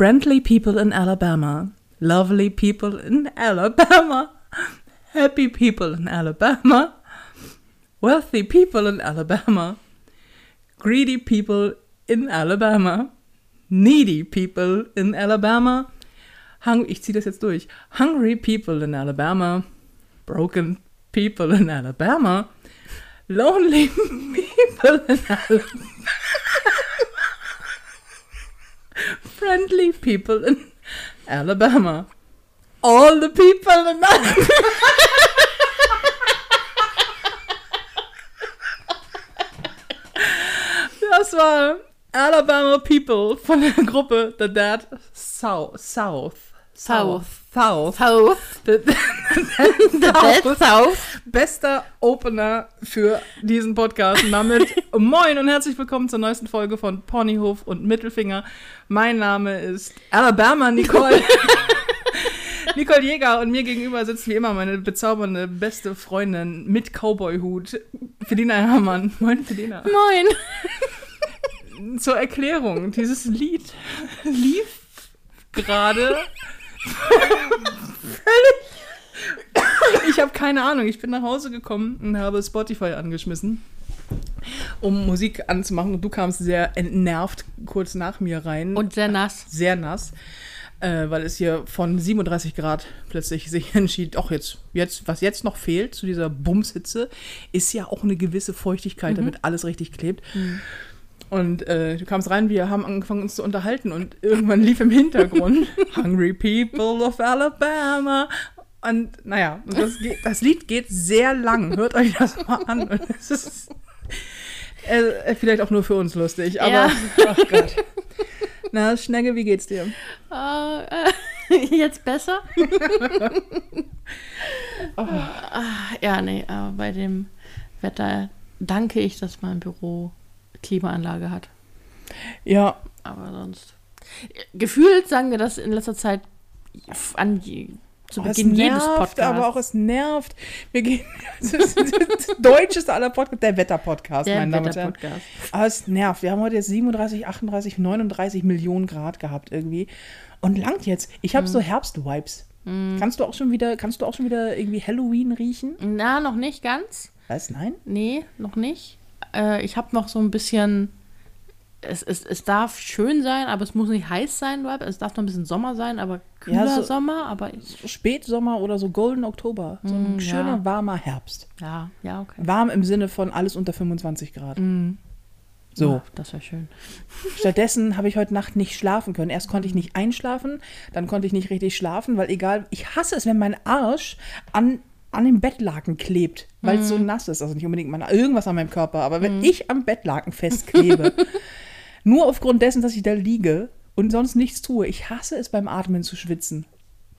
Friendly people in Alabama. Lovely people in Alabama. Happy people in Alabama. Wealthy people in Alabama. Greedy people in Alabama. Needy people in Alabama. Hung ich ziehe das jetzt durch. Hungry people in Alabama. Broken people in Alabama. Lonely people in Alabama. Friendly people in Alabama. All the people in Alabama. Das war Alabama People von der Gruppe The Dead South. South. South. South. South. The, The Dead South. Bester Opener für diesen Podcast. Und damit moin und herzlich willkommen zur neuesten Folge von Ponyhof und Mittelfinger. Mein Name ist Alabama Nicole. Nicole Jäger und mir gegenüber sitzt wie immer meine bezaubernde beste Freundin mit Cowboy-Hut, Felina Herrmann. Moin, Felina. Moin. Zur Erklärung, dieses Lied lief gerade. Ich habe keine Ahnung. Ich bin nach Hause gekommen und habe Spotify angeschmissen, um Musik anzumachen. Und du kamst sehr entnervt kurz nach mir rein. Und sehr nass. sehr nass, äh, weil es hier von 37 Grad plötzlich sich entschied, auch jetzt, jetzt, was jetzt noch fehlt zu dieser Bumshitze, ist ja auch eine gewisse Feuchtigkeit, damit alles richtig klebt. Und äh, du kamst rein, wir haben angefangen uns zu unterhalten und irgendwann lief im Hintergrund Hungry People of Alabama. Und naja, und das, geht, das Lied geht sehr lang. Hört euch das mal an. Und es ist äh, vielleicht auch nur für uns lustig, aber Ja. ach Gott. Na, Schnegge, wie geht's dir? Äh, äh, jetzt besser? Ah, ja, nee, aber bei dem Wetter danke ich, dass mein Büro Klimaanlage hat. Ja, Aber sonst. Gefühlt sagen wir das in letzter Zeit an zu Oh, Beginn jedes nervt, Podcasts. aber auch es nervt. Wir gehen, das ist das deutscheste aller Podcasts, der Wetter-Podcast, meine Damen und Herren. Aber es nervt. Wir haben heute jetzt 37, 38, 39 Millionen Grad gehabt irgendwie. Und langt jetzt. Ich Mhm. habe so Herbst-Vibes. Kannst du auch schon wieder, kannst du auch schon wieder irgendwie Halloween riechen? Na, noch nicht ganz. Was? Nein? Nee, noch nicht. Äh, ich habe noch so ein bisschen. Es, es, es darf schön sein, aber es muss nicht heiß sein. Es darf noch ein bisschen Sommer sein, aber kühler Ja, so- Sommer. Aber Spätsommer oder so Golden Oktober. So ein Mm, schöner, ja. warmer Herbst. ja, ja, okay. Warm im Sinne von alles unter 25 Grad. Mm. So. Ja, das wäre schön. Stattdessen habe ich heute Nacht nicht schlafen können. Erst konnte ich nicht einschlafen, dann konnte ich nicht richtig schlafen, weil egal, ich hasse es, wenn mein Arsch an, an dem Bettlaken klebt, weil es so nass ist. Also nicht unbedingt mein, irgendwas an meinem Körper, aber wenn ich am Bettlaken festklebe, nur aufgrund dessen, dass ich da liege und sonst nichts tue, ich hasse es beim Atmen zu schwitzen.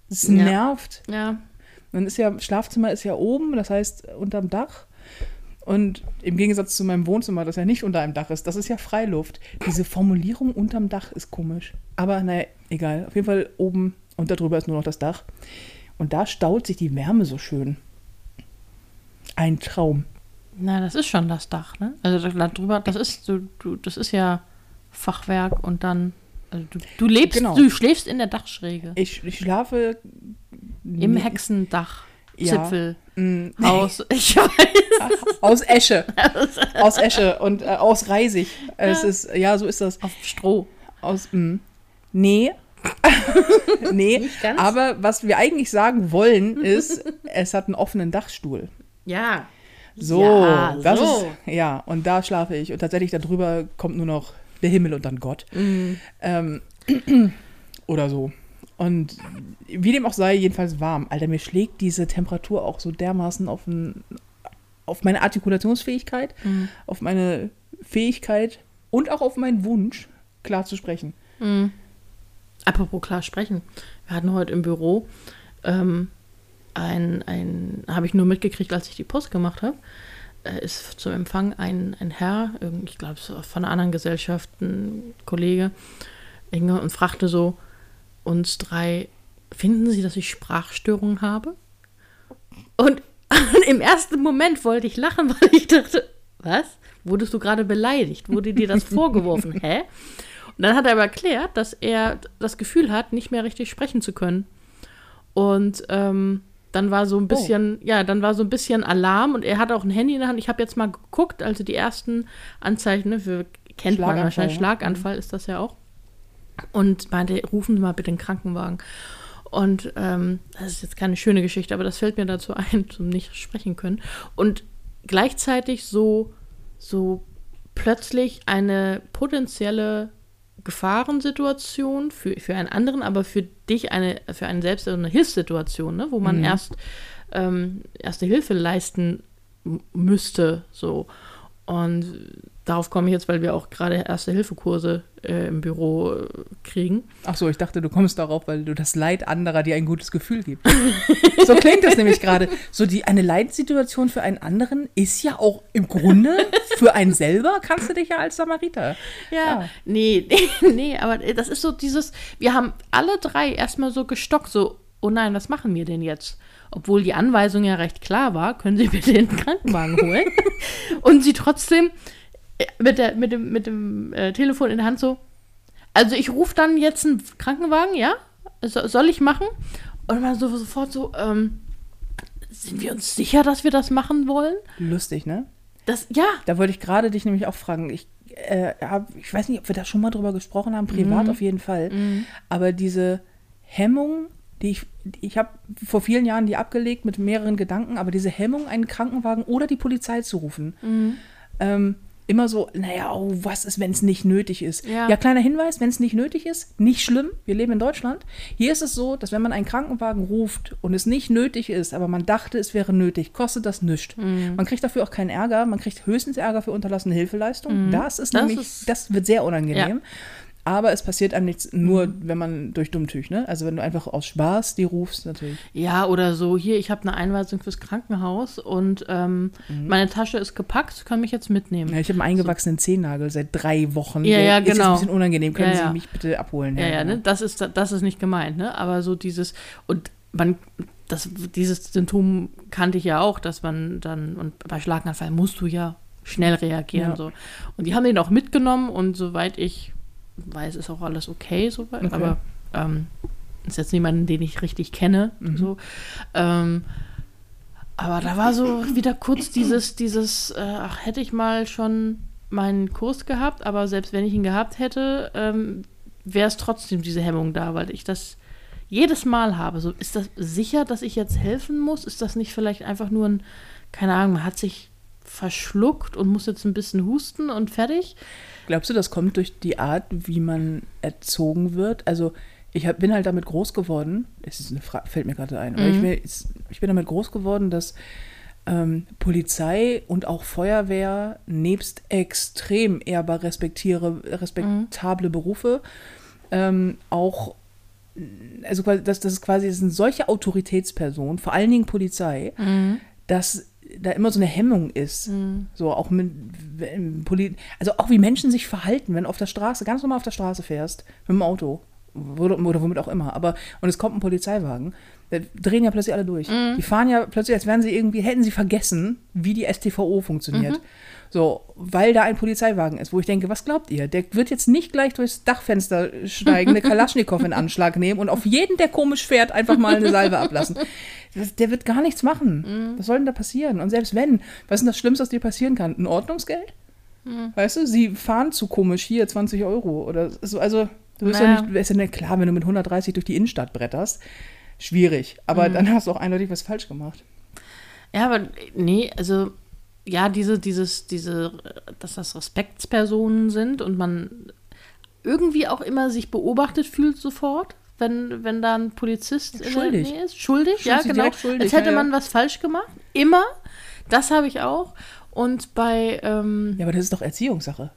Es Ja. nervt. Ja, Dann ist ja, Schlafzimmer ist ja oben, das heißt unterm Dach. Und im Gegensatz zu meinem Wohnzimmer, das ja nicht unter einem Dach ist, das ist ja Freiluft. Diese Formulierung unterm Dach ist komisch. Aber naja, egal. Auf jeden Fall oben und darüber ist nur noch das Dach. Und da staut sich die Wärme so schön. Ein Traum. na, das ist schon das Dach, ne? Also da drüber, das ist, du, du, das ist ja Fachwerk und dann. Also du, du lebst, Genau. du schläfst in der Dachschräge. Ich, ich schlafe. Im Hexendach. Ja. Zipfel. Mm, Haus. Ich weiß. Aus Esche. aus Esche und äh, aus Reisig. Es ist, ja, so ist das. Auf Stroh. Aus. Mh. Nee. nee. Aber was wir eigentlich sagen wollen, ist, es hat einen offenen Dachstuhl. Ja. So, Ja, das so. ist. Ja, und da schlafe ich. Und tatsächlich darüber kommt nur noch der Himmel und dann Gott. Mhm. Ähm, oder so. Und wie dem auch sei, jedenfalls warm. Alter, mir schlägt diese Temperatur auch so dermaßen auf, ein, auf meine Artikulationsfähigkeit, Mhm. auf meine Fähigkeit und auch auf meinen Wunsch, klar zu sprechen. Apropos klar sprechen. Wir hatten heute im Büro ähm, ein, ein habe ich nur mitgekriegt, als ich die Post gemacht habe, äh, ist zum Empfang ein, ein Herr, ich glaube so von einer anderen Gesellschaft, ein Kollege, und fragte so uns drei, finden Sie, dass ich Sprachstörungen habe? Und im ersten Moment wollte ich lachen, weil ich dachte, was? Wurdest du gerade beleidigt? Wurde dir das vorgeworfen? Hä? Und dann hat er aber erklärt, dass er das Gefühl hat, nicht mehr richtig sprechen zu können. Und ähm, dann war so ein bisschen, oh. ja, dann war so ein bisschen Alarm und er hat auch ein Handy in der Hand. Ich habe jetzt mal geguckt, also die ersten Anzeichen, ne, für, kennt man wahrscheinlich, Schlaganfall ist das ja auch. Und meinte, rufen Sie mal bitte den Krankenwagen. Und ähm, das ist jetzt keine schöne Geschichte, aber das fällt mir dazu ein, zum nicht sprechen können. Und gleichzeitig so, so plötzlich eine potenzielle Gefahrensituation für, für einen anderen, aber für dich eine, für einen selbst eine Hilfssituation, ne? wo man mhm. erst ähm, erste Hilfe leisten müsste. So. Und darauf komme ich jetzt, weil wir auch gerade Erste-Hilfe-Kurse äh, im Büro äh, kriegen. Ach so, ich dachte, du kommst darauf, weil du das Leid anderer dir ein gutes Gefühl gibt. so klingt das nämlich gerade. So die eine Leidsituation für einen anderen ist ja auch im Grunde für einen selber kannst du dich ja als Samariter. Ja, ja. Nee, nee, nee, aber das ist so dieses, wir haben alle drei erstmal so gestockt, so, oh nein, was machen wir denn jetzt? Obwohl die Anweisung ja recht klar war, können Sie bitte den Krankenwagen holen. Und sie trotzdem mit, der, mit dem, mit dem äh, Telefon in der Hand so, also ich rufe dann jetzt einen Krankenwagen, ja? So, soll ich machen? Und man so sofort so, ähm, sind wir uns sicher, dass wir das machen wollen? Lustig, ne? Das, ja. Da wollte ich gerade dich nämlich auch fragen. Ich, äh, hab, ich weiß nicht, ob wir da schon mal drüber gesprochen haben, privat mhm. auf jeden Fall. Mhm. Aber diese Hemmung, die ich, ich habe vor vielen Jahren die abgelegt mit mehreren Gedanken, aber diese Hemmung, einen Krankenwagen oder die Polizei zu rufen, mhm. ähm, immer so, naja, oh, was ist, wenn es nicht nötig ist? Ja. ja, kleiner Hinweis, wenn es nicht nötig ist, nicht schlimm. Wir leben in Deutschland. Hier ist es so, dass wenn man einen Krankenwagen ruft und es nicht nötig ist, aber man dachte, es wäre nötig, kostet das nichts. Mhm. Man kriegt dafür auch keinen Ärger. Man kriegt höchstens Ärger für unterlassene Hilfeleistung. Mhm. Das ist das nämlich, ist, das wird sehr unangenehm. Ja. Aber es passiert einem nichts, nur mhm. wenn man durch Dummtüch, ne? Also wenn du einfach aus Spaß die rufst, natürlich. Ja, oder so, hier, ich habe eine Einweisung fürs Krankenhaus und ähm, mhm. meine Tasche ist gepackt, kann mich jetzt mitnehmen. Ja, ich habe einen eingewachsenen so. Zehennagel seit drei Wochen. Ja, ja, genau. Ist ein bisschen unangenehm, können ja, Sie mich bitte abholen? Ja, ja, ja ne? Das ist, das ist nicht gemeint, ne? Aber so dieses, und man, das, dieses Symptom kannte ich ja auch, dass man dann, und bei Schlaganfall musst du ja schnell reagieren. So. Und die haben den auch mitgenommen und soweit ich weiß, ist auch alles okay soweit, okay. aber ähm, ist jetzt niemand, den ich richtig kenne. Mhm. So. Ähm, aber da war so wieder kurz dieses, dieses, äh, ach, hätte ich mal schon meinen Kurs gehabt, aber selbst wenn ich ihn gehabt hätte, ähm, wäre es trotzdem diese Hemmung da, weil ich das jedes Mal habe. So, ist das sicher, dass ich jetzt helfen muss? Ist das nicht vielleicht einfach nur ein, keine Ahnung, man hat sich verschluckt und muss jetzt ein bisschen husten und fertig? Glaubst du, das kommt durch die Art, wie man erzogen wird? Also ich hab, bin halt damit groß geworden, es ist eine Frage, fällt mir gerade ein, mhm. ich, ich, ich, bin damit groß geworden, dass ähm, Polizei und auch Feuerwehr nebst extrem ehrbar respektiere, respektable mhm. Berufe ähm, auch also das, das ist quasi das sind solche Autoritätspersonen, vor allen Dingen Polizei, mhm. dass da immer so eine Hemmung ist. Mhm. So auch mit, also auch wie Menschen sich verhalten, wenn du auf der Straße, ganz normal auf der Straße fährst, mit dem Auto oder, oder womit auch immer, aber und es kommt ein Polizeiwagen, da drehen ja plötzlich alle durch. Mhm. Die fahren ja plötzlich, als wären sie irgendwie, hätten sie vergessen, wie die STVO funktioniert. Mhm. So, weil da ein Polizeiwagen ist, wo ich denke, was glaubt ihr? Der wird jetzt nicht gleich durchs Dachfenster steigen, eine Kalaschnikow in Anschlag nehmen und auf jeden, der komisch fährt, einfach mal eine Salve ablassen. Der wird gar nichts machen. Mhm. Was soll denn da passieren? Und selbst wenn, was ist denn das Schlimmste, was dir passieren kann? Ein Ordnungsgeld? Mhm. Weißt du, sie fahren zu komisch, hier 20 Euro oder so. Also, du bist naja. ja nicht, ist ja nicht klar, wenn du mit 130 durch die Innenstadt bretterst. Schwierig. Aber mhm. dann hast du auch eindeutig was falsch gemacht. Ja, aber nee, also ja, diese, dieses, diese, dass das Respektspersonen sind und man irgendwie auch immer sich beobachtet fühlt sofort, wenn, wenn da ein Polizist schuldig. in der Nähe ist. Schuldig, ja, genau. Schuldig, Als hätte ja, man was falsch gemacht. Immer. Das habe ich auch. Und bei. Ähm ja, aber das ist doch Erziehungssache.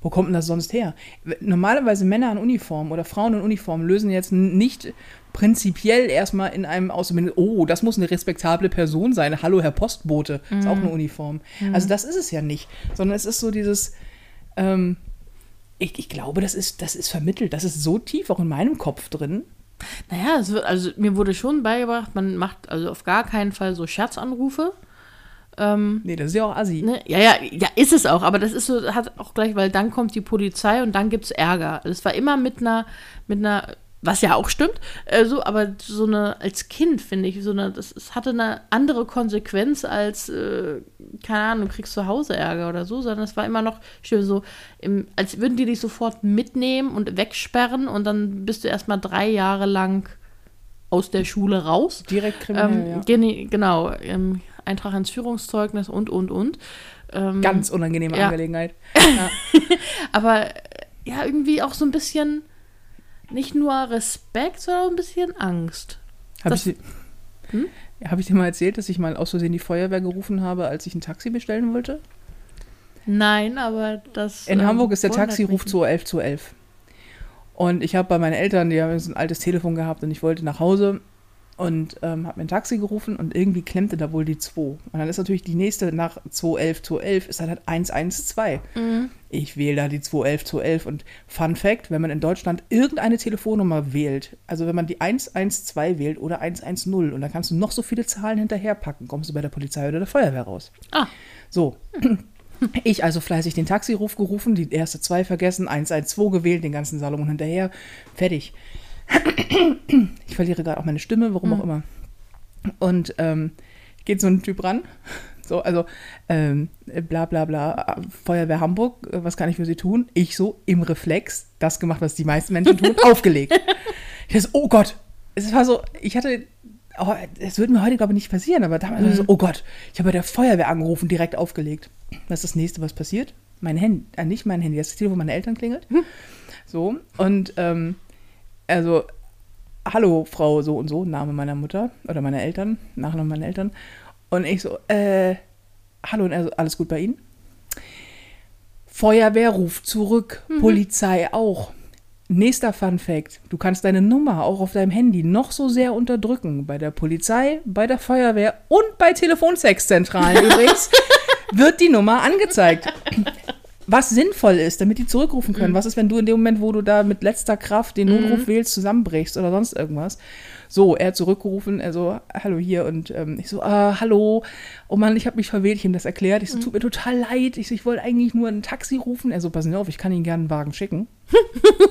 Wo kommt denn das sonst her? Normalerweise Männer in Uniform oder Frauen in Uniform lösen jetzt nicht prinzipiell erstmal in einem aus, oh, das muss eine respektable Person sein. Hallo, Herr Postbote, mhm. ist auch eine mhm. Uniform. Mhm. Also das ist es ja nicht, sondern es ist so dieses, ähm, ich, ich glaube, das ist, das ist vermittelt, das ist so tief auch in meinem Kopf drin. Naja, wird, also mir wurde schon beigebracht, man macht also auf gar keinen Fall so Scherzanrufe. Ähm, Nee, das ist ja auch assi. ne? Ja, ja, ja, ist es auch, aber das ist so, hat auch gleich, weil dann kommt die Polizei und dann gibt es Ärger. Es war immer mit einer, mit einer, was ja auch stimmt, äh, so, aber so eine, als Kind finde ich, so eine, das, es hatte eine andere Konsequenz als, äh, keine Ahnung, du kriegst zu Hause Ärger oder so, sondern es war immer noch schön so, im, als würden die dich sofort mitnehmen und wegsperren und dann bist du erstmal drei Jahre lang aus der Schule raus. Direkt kriminell, Ähm, ja. Genau, ähm, Eintrag ins Führungszeugnis und, und, und. Ähm, Ganz unangenehme ja. Angelegenheit. Aber äh, ja, irgendwie auch so ein bisschen nicht nur Respekt, sondern auch ein bisschen Angst. Habe ich, dir- Hm? Hab ich dir mal erzählt, dass ich mal aus Versehen die Feuerwehr gerufen habe, als ich ein Taxi bestellen wollte? Nein, aber das. In ähm, Hamburg ist der Taxiruf mich. 211 211. Und ich habe bei meinen Eltern, die haben so ein altes Telefon gehabt und ich wollte nach Hause und ähm, habe mir ein Taxi gerufen und irgendwie klemmte da wohl die 2. Und dann ist natürlich die nächste nach 211 211 ist dann halt 112. Mhm. Ich wähle da die 211 211 und Fun Fact, wenn man in Deutschland irgendeine Telefonnummer wählt, also wenn man die 112 wählt oder 110 und dann kannst du noch so viele Zahlen hinterherpacken, kommst du bei der Polizei oder der Feuerwehr raus. Ah, So. Ich also fleißig den Taxiruf gerufen, die erste zwei vergessen, 112 gewählt, den ganzen Salomon hinterher, fertig. Ich verliere gerade auch meine Stimme, warum auch immer. Und ähm, geht so ein Typ ran, so, also ähm, bla bla bla, Feuerwehr Hamburg, äh, was kann ich für Sie tun? Ich so im Reflex, das gemacht, was die meisten Menschen tun, aufgelegt. Ich so, oh Gott, es war so, ich hatte, oh, es würde mir heute glaube ich nicht passieren, aber damals war ich so, oh Gott, ich habe bei der Feuerwehr angerufen, direkt aufgelegt. Was ist das nächste, was passiert? Mein Handy, äh, nicht mein Handy, das Telefon meiner Eltern klingelt. So, und ähm, also, hallo Frau so und so, Name meiner Mutter oder meiner Eltern, Nachname meiner Eltern. Und ich so, äh, hallo, und er so, alles gut bei Ihnen? Feuerwehr ruft zurück, Polizei auch. Nächster Fun Fact: Du kannst deine Nummer auch auf deinem Handy noch so sehr unterdrücken. Bei der Polizei, bei der Feuerwehr und bei Telefonsexzentralen übrigens wird die Nummer angezeigt. Was sinnvoll ist, damit die zurückrufen können. Was ist, wenn du in dem Moment, wo du da mit letzter Kraft den Notruf wählst, zusammenbrichst oder sonst irgendwas? So, er hat zurückgerufen, er so, hallo hier und ähm, ich so, ah, hallo, oh Mann, ich habe mich verwählt, ich ihm das erklärt. Ich so, tut mir total leid, ich, so, ich wollte eigentlich nur ein Taxi rufen. Er so, Sie auf, ich kann Ihnen gerne einen Wagen schicken.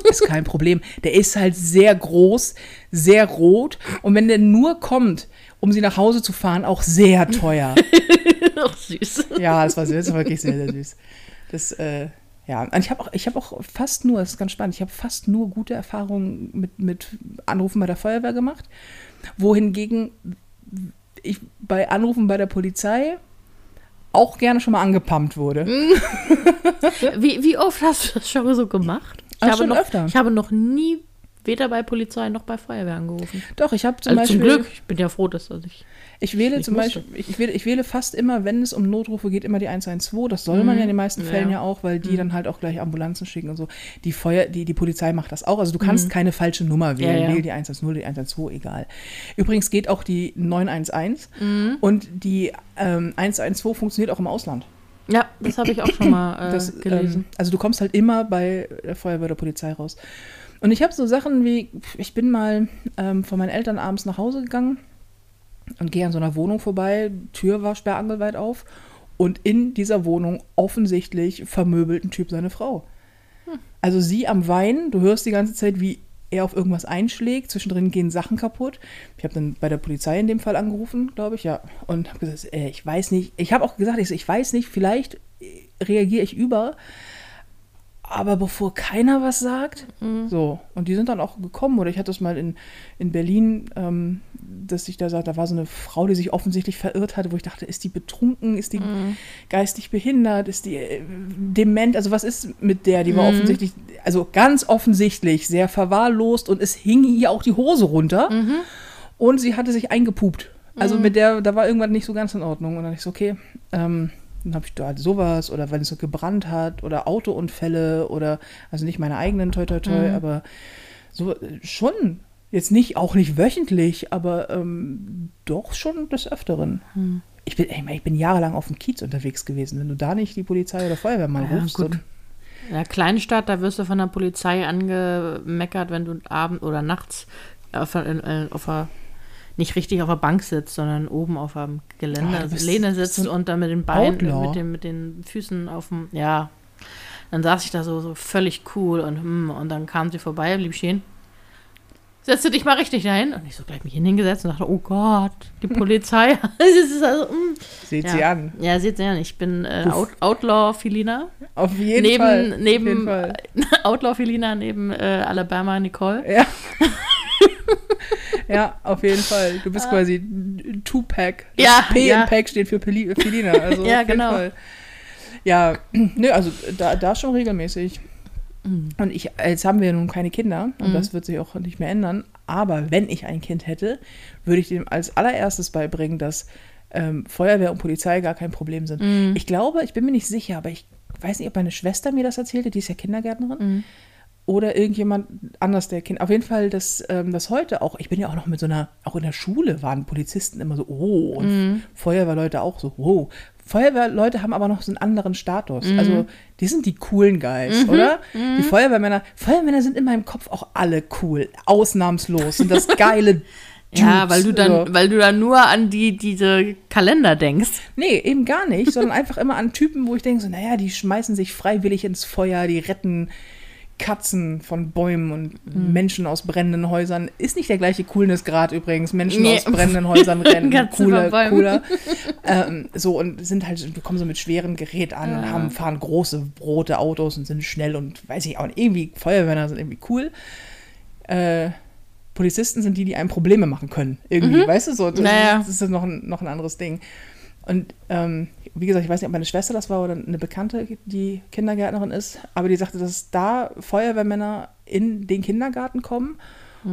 ist kein Problem. Der ist halt sehr groß, sehr rot und wenn der nur kommt, um Sie nach Hause zu fahren, auch sehr teuer. Ach, süß. Ja, das war, das war wirklich sehr, sehr süß. Das, äh, ja, und ich habe auch, ich habe auch fast nur, das ist ganz spannend, ich habe fast nur gute Erfahrungen mit, mit Anrufen bei der Feuerwehr gemacht, wohingegen ich bei Anrufen bei der Polizei auch gerne schon mal angepumpt wurde. Wie, wie oft hast du das schon so gemacht? Ich, Ach, habe, schon noch, öfter. ich habe noch nie weder bei Polizei noch bei Feuerwehr angerufen. Doch, ich habe zum also Beispiel. zum Glück. Ich bin ja froh, dass das ich. Ich wähle Ich zum musste. Beispiel, ich wähle, ich wähle fast immer, wenn es um Notrufe geht, immer die 112. Das soll man ja in den meisten Ja. Fällen ja auch, weil die dann halt auch gleich Ambulanzen schicken und so. Die Feuer, die, die Polizei macht das auch. Also du kannst keine falsche Nummer wählen. Ja, ja. Wähl die 110, die 112, egal. Übrigens geht auch die 911 und die ähm, 112 funktioniert auch im Ausland. Ja, das habe ich auch schon mal äh, Das, gelesen. Ähm, also du kommst halt immer bei der Feuerwehr oder Polizei raus. Und ich habe so Sachen wie, ich bin mal ähm, von meinen Eltern abends nach Hause gegangen und gehe an so einer Wohnung vorbei, Tür war sperrangelweit auf und in dieser Wohnung offensichtlich vermöbelt ein Typ seine Frau. Also sie am Weinen, du hörst die ganze Zeit, wie er auf irgendwas einschlägt, zwischendrin gehen Sachen kaputt. Ich habe dann bei der Polizei in dem Fall angerufen, glaube ich, ja, und habe gesagt, äh, ich weiß nicht, ich habe auch gesagt, ich, ich weiß nicht, vielleicht äh, reagiere ich über, aber bevor keiner was sagt, so, und die sind dann auch gekommen, oder ich hatte das mal in, in Berlin, ähm, dass ich da sagte, da war so eine Frau, die sich offensichtlich verirrt hatte, wo ich dachte, ist die betrunken, ist die geistig behindert, ist die äh, dement, also was ist mit der, die war offensichtlich, also ganz offensichtlich sehr verwahrlost und es hing ihr auch die Hose runter. Und sie hatte sich eingepupt. Also mit der, da war irgendwas nicht so ganz in Ordnung. Und dann dachte ich so, okay, ähm, dann habe ich da halt sowas oder wenn es so gebrannt hat oder Autounfälle oder, also nicht meine eigenen, toi toi toi, aber so äh, schon, jetzt nicht, auch nicht wöchentlich, aber ähm, doch schon des Öfteren. Ich, bin, ey, ich bin jahrelang auf dem Kiez unterwegs gewesen. Wenn du da nicht die Polizei oder Feuerwehr mal Ja, rufst, gut. Ja, Kleinstadt, da wirst du von der Polizei angemeckert, wenn du abend oder nachts auf, der- äh, auf der nicht richtig auf der Bank sitzt, sondern oben auf einem Geländer, du bist- Lehne sitzt so und dann mit den Beinen, Outlaw. mit, den, mit den Füßen auf dem, ja. Dann saß ich da so, so völlig cool und, hm, und dann kam sie vorbei, blieb stehen. Setze dich mal richtig dahin. Und ich so gleich mich hingesetzt und dachte, oh Gott, die Polizei. also, hm. Seht ja. sie an. Ja, seht sie an. Ich bin äh. Out Outlaw Felina. Auf jeden Neben, Fall. Jeden neben Fall. Outlaw Felina, neben äh, Alabama Nicole. Ja. Ja, auf jeden Fall. Du bist quasi ein Two-Pack. Das Ja, P ja. in Pack steht für Peli Felina. Also Ja, auf jeden genau. Fall. Ja, nö, also da, da schon regelmäßig. Mhm. Und ich, jetzt haben wir nun keine Kinder und das wird sich auch nicht mehr ändern. Aber wenn ich ein Kind hätte, würde ich dem als allererstes beibringen, dass ähm, Feuerwehr und Polizei gar kein Problem sind. Mhm. Ich glaube, ich bin mir nicht sicher, aber ich weiß nicht, ob meine Schwester mir das erzählte, die ist ja Kindergärtnerin. Mhm. Oder irgendjemand anders, der Kind. Auf jeden Fall, dass ähm, das heute auch, ich bin ja auch noch mit so einer, auch in der Schule waren Polizisten immer so, oh, und Mhm. Feuerwehrleute auch so, wow. Feuerwehrleute haben aber noch so einen anderen Status. Mhm. Also, die sind die coolen Guys, oder? Die Feuerwehrmänner, Feuerwehrmänner sind in meinem Kopf auch alle cool, ausnahmslos. Und das geile Ja, Dudes, weil du dann, also. weil du dann nur an die, diese Kalender denkst. Nee, eben gar nicht, sondern einfach immer an Typen, wo ich denke, so, naja, die schmeißen sich freiwillig ins Feuer, die retten Katzen von Bäumen und Hm. Menschen aus brennenden Häusern. Ist nicht der gleiche Coolnessgrad übrigens. Menschen Nee. aus brennenden Häusern rennen. Cooler, cooler. ähm, so, und sind halt, wir kommen so mit schwerem Gerät an und haben, fahren große rote Autos und sind schnell und weiß ich auch nicht, irgendwie Feuerwehrmänner sind irgendwie cool. Äh, Polizisten sind die, die einem Probleme machen können. Irgendwie, weißt du so? Das, Mhm. Naja. ist, das ist noch ein, noch ein anderes Ding. Und ähm, wie gesagt, ich weiß nicht, ob meine Schwester das war oder eine Bekannte, die Kindergärtnerin ist, aber die sagte, dass da Feuerwehrmänner in den Kindergarten kommen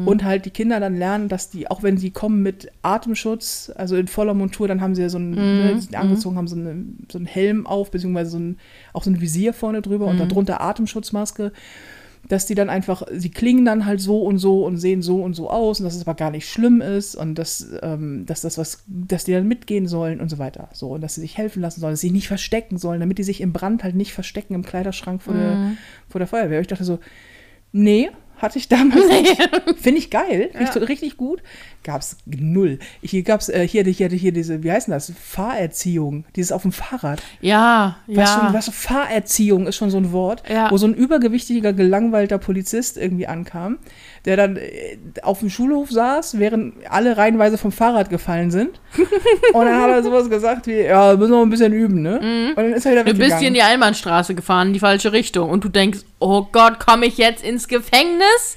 und halt die Kinder dann lernen, dass die, auch wenn sie kommen mit Atemschutz, also in voller Montur, dann haben sie ja so einen, ne, sind angezogen, haben so, eine, so einen Helm auf, beziehungsweise so ein, auch so ein Visier vorne drüber und darunter Atemschutzmaske dass die dann einfach, sie klingen dann halt so und so und sehen so und so aus und dass es aber gar nicht schlimm ist und dass, ähm, dass das was, dass die dann mitgehen sollen und so weiter. So, und dass sie sich helfen lassen sollen, dass sie sich nicht verstecken sollen, damit die sich im Brand halt nicht verstecken im Kleiderschrank vor, der, vor der Feuerwehr. Ich dachte so, nee, hatte ich damals nicht. Finde ich geil, ich so richtig gut. Gab es null. Hier gab es, äh, hier, hier, hier diese, wie heißt denn das? Fahrerziehung, dieses auf dem Fahrrad. Ja, Was, ja. schon, was Fahrerziehung ist schon so ein Wort, Ja. wo so ein übergewichtiger, gelangweilter Polizist irgendwie ankam, der dann äh, auf dem Schulhof saß, während alle reihenweise vom Fahrrad gefallen sind. und dann hat er sowas gesagt wie, ja, müssen wir ein bisschen üben, ne? Und dann ist er wieder Du bist hier in die Einbahnstraße gefahren, in die falsche Richtung. Und du denkst, oh Gott, komme ich jetzt ins Gefängnis?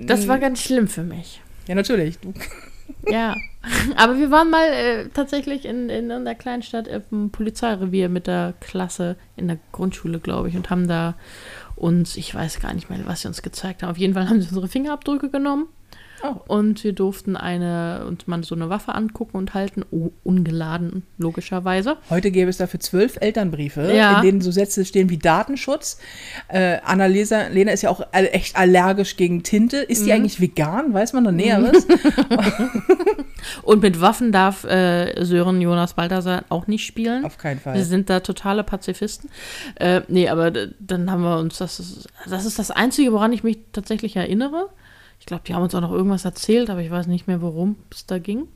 Das war ganz schlimm für mich. Ja, natürlich. Ja. Aber wir waren mal äh, tatsächlich in, in einer kleinen Stadt im Polizeirevier mit der Klasse in der Grundschule, glaube ich, und haben da uns, ich weiß gar nicht mehr, was sie uns gezeigt haben. Auf jeden Fall haben sie unsere Fingerabdrücke genommen. Oh. Und wir durften eine, uns mal so eine Waffe angucken und halten, oh, ungeladen, logischerweise. Heute gäbe es dafür zwölf Elternbriefe, Ja. in denen so Sätze stehen wie Datenschutz. Äh, Annalena Lena ist ja auch echt allergisch gegen Tinte. Ist Mhm. die eigentlich vegan? Weiß man noch Näheres? Und mit Waffen darf äh, Sören Jonas Balthasar auch nicht spielen. Auf keinen Wir Fall. sind da totale Pazifisten. Äh, nee, aber dann haben wir uns, das ist, das ist das Einzige, woran ich mich tatsächlich erinnere. Ich glaube, die haben uns auch noch irgendwas erzählt, aber ich weiß nicht mehr, worum es da ging.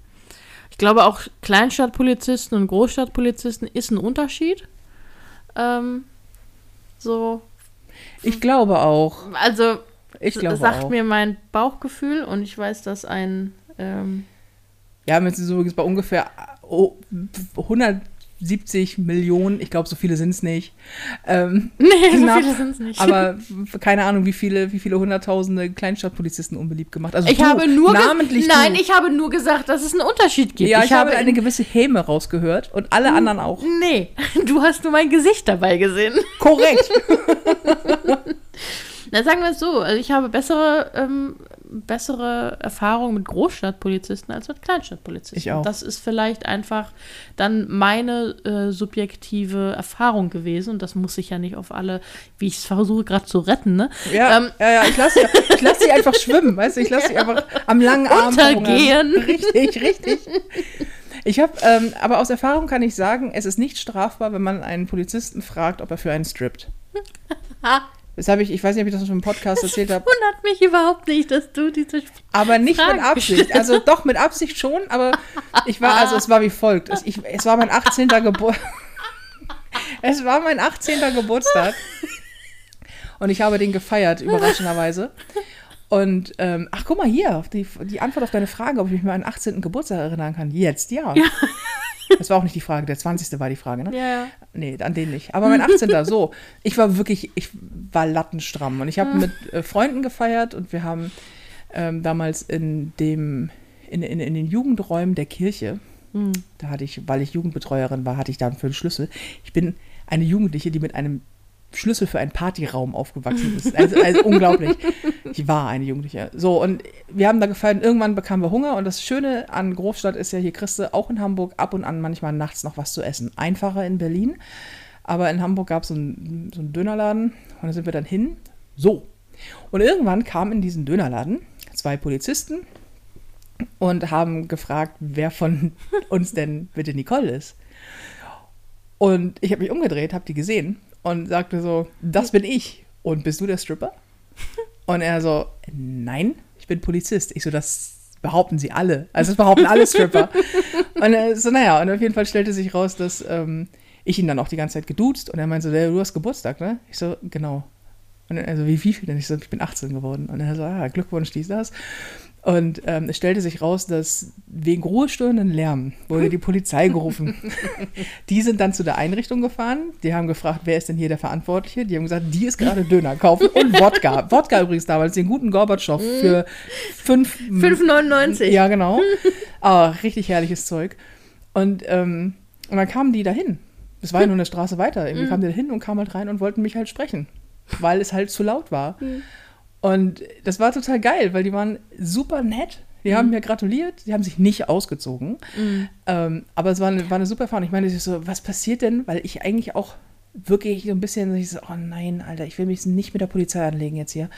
Ich glaube, auch Kleinstadtpolizisten und Großstadtpolizisten ist ein Unterschied. Ähm, so. Ich glaube auch. Also, ich glaube sagt auch. mir mein Bauchgefühl und ich weiß, dass ein. Ähm, ja, wir sind übrigens bei ungefähr 100 70 Millionen, ich glaube, so viele sind es nicht. Ähm, nee, knapp, so viele sind es nicht. Aber keine Ahnung, wie viele, wie viele hunderttausende Kleinstadtpolizisten unbeliebt gemacht. Also ich du, habe nur namentlich Nein, du. ich habe nur gesagt, dass es einen Unterschied gibt. Ja, ich, ich habe eine gewisse Häme rausgehört und alle anderen auch. Nee, du hast nur mein Gesicht dabei gesehen. Korrekt. Na, sagen wir es so, also ich habe bessere ähm, bessere Erfahrungen mit Großstadtpolizisten als mit Kleinstadtpolizisten. Ich auch. Das ist vielleicht einfach dann meine äh, subjektive Erfahrung gewesen und das muss ich ja nicht auf alle, wie ich es versuche gerade zu retten, ne? Ja, Ähm, ja, ja, ich lasse sie, ich lass sie einfach schwimmen, weißt du, ich lasse sie einfach am langen Arm Untergehen. verhungern. Richtig, richtig. Ich habe, ähm, aber aus Erfahrung kann ich sagen, es ist nicht strafbar, wenn man einen Polizisten fragt, ob er für einen strippt. Das habe ich, ich weiß nicht, ob ich das schon im Podcast erzählt habe. Wundert mich überhaupt nicht, dass du diese. Aber nicht Fragen mit Absicht. Also doch mit Absicht schon, aber ich war, also es war wie folgt. Es, ich, es war mein 18. Geburt. es war mein 18. Geburtstag. Und ich habe den gefeiert, überraschenderweise. Und, ähm, ach, guck mal hier, die, die Antwort auf deine Frage, ob ich mich mal an meinen 18. Geburtstag erinnern kann. Jetzt, ja. Das war auch nicht die Frage, der 20. war die Frage, ne? Ja, ja. Nee, an den nicht. Aber mein 18. so. Ich war wirklich, ich war lattenstramm. Und ich habe mit äh, Freunden gefeiert und wir haben ähm, damals in dem, in, in, in den Jugendräumen der Kirche, da hatte ich, weil ich Jugendbetreuerin war, hatte ich dann für einen Schlüssel. Ich bin eine Jugendliche, die mit einem Schlüssel für einen Partyraum aufgewachsen ist. Also, also unglaublich. Ich war eine Jugendliche. So, und wir haben da und Irgendwann bekamen wir Hunger. Und das Schöne an Großstadt ist ja, hier kriegst du auch in Hamburg ab und an manchmal nachts noch was zu essen. Einfacher in Berlin. Aber in Hamburg gab es einen, so einen Dönerladen. Und da sind wir dann hin. So. Und irgendwann kamen in diesen Dönerladen zwei Polizisten und haben gefragt, wer von uns denn bitte Nicole ist. Und ich habe mich umgedreht, habe die gesehen und sagte so, das bin ich. Und bist du der Stripper? Und er so, nein, ich bin Polizist. Ich so, das behaupten sie alle. Also das behaupten alle Stripper. und er so, naja, und auf jeden Fall stellte sich raus, dass ähm, ich ihn dann auch die ganze Zeit geduzt und er meinte so, "Ja, du hast Geburtstag, ne? Ich so, genau. Und er so, wie, wie viel denn? Ich so, ich bin 18 geworden. Und er so, ah, Glückwunsch, dies, das. Und ähm, es stellte sich raus, dass wegen ruhestörenden Lärm wurde die Polizei gerufen. die sind dann zu der Einrichtung gefahren. Die haben gefragt, wer ist denn hier der Verantwortliche? Die haben gesagt, die ist gerade Döner kaufen und Wodka. Wodka übrigens damals, den guten Gorbatschow für fünf 5,99. ja, genau. Ah, richtig herrliches Zeug. Und, ähm, und dann kamen die dahin. Es war ja nur eine Straße weiter. Irgendwie kamen die dahin und kamen halt rein und wollten mich halt sprechen, weil es halt zu laut war. Und das war total geil, weil die waren super nett. Die haben mir gratuliert, die haben sich nicht ausgezogen. Ähm, aber es war eine, war eine super Erfahrung. Ich meine, ich so, was passiert denn? Weil ich eigentlich auch wirklich so ein bisschen, ich so, oh nein, Alter, ich will mich nicht mit der Polizei anlegen jetzt hier.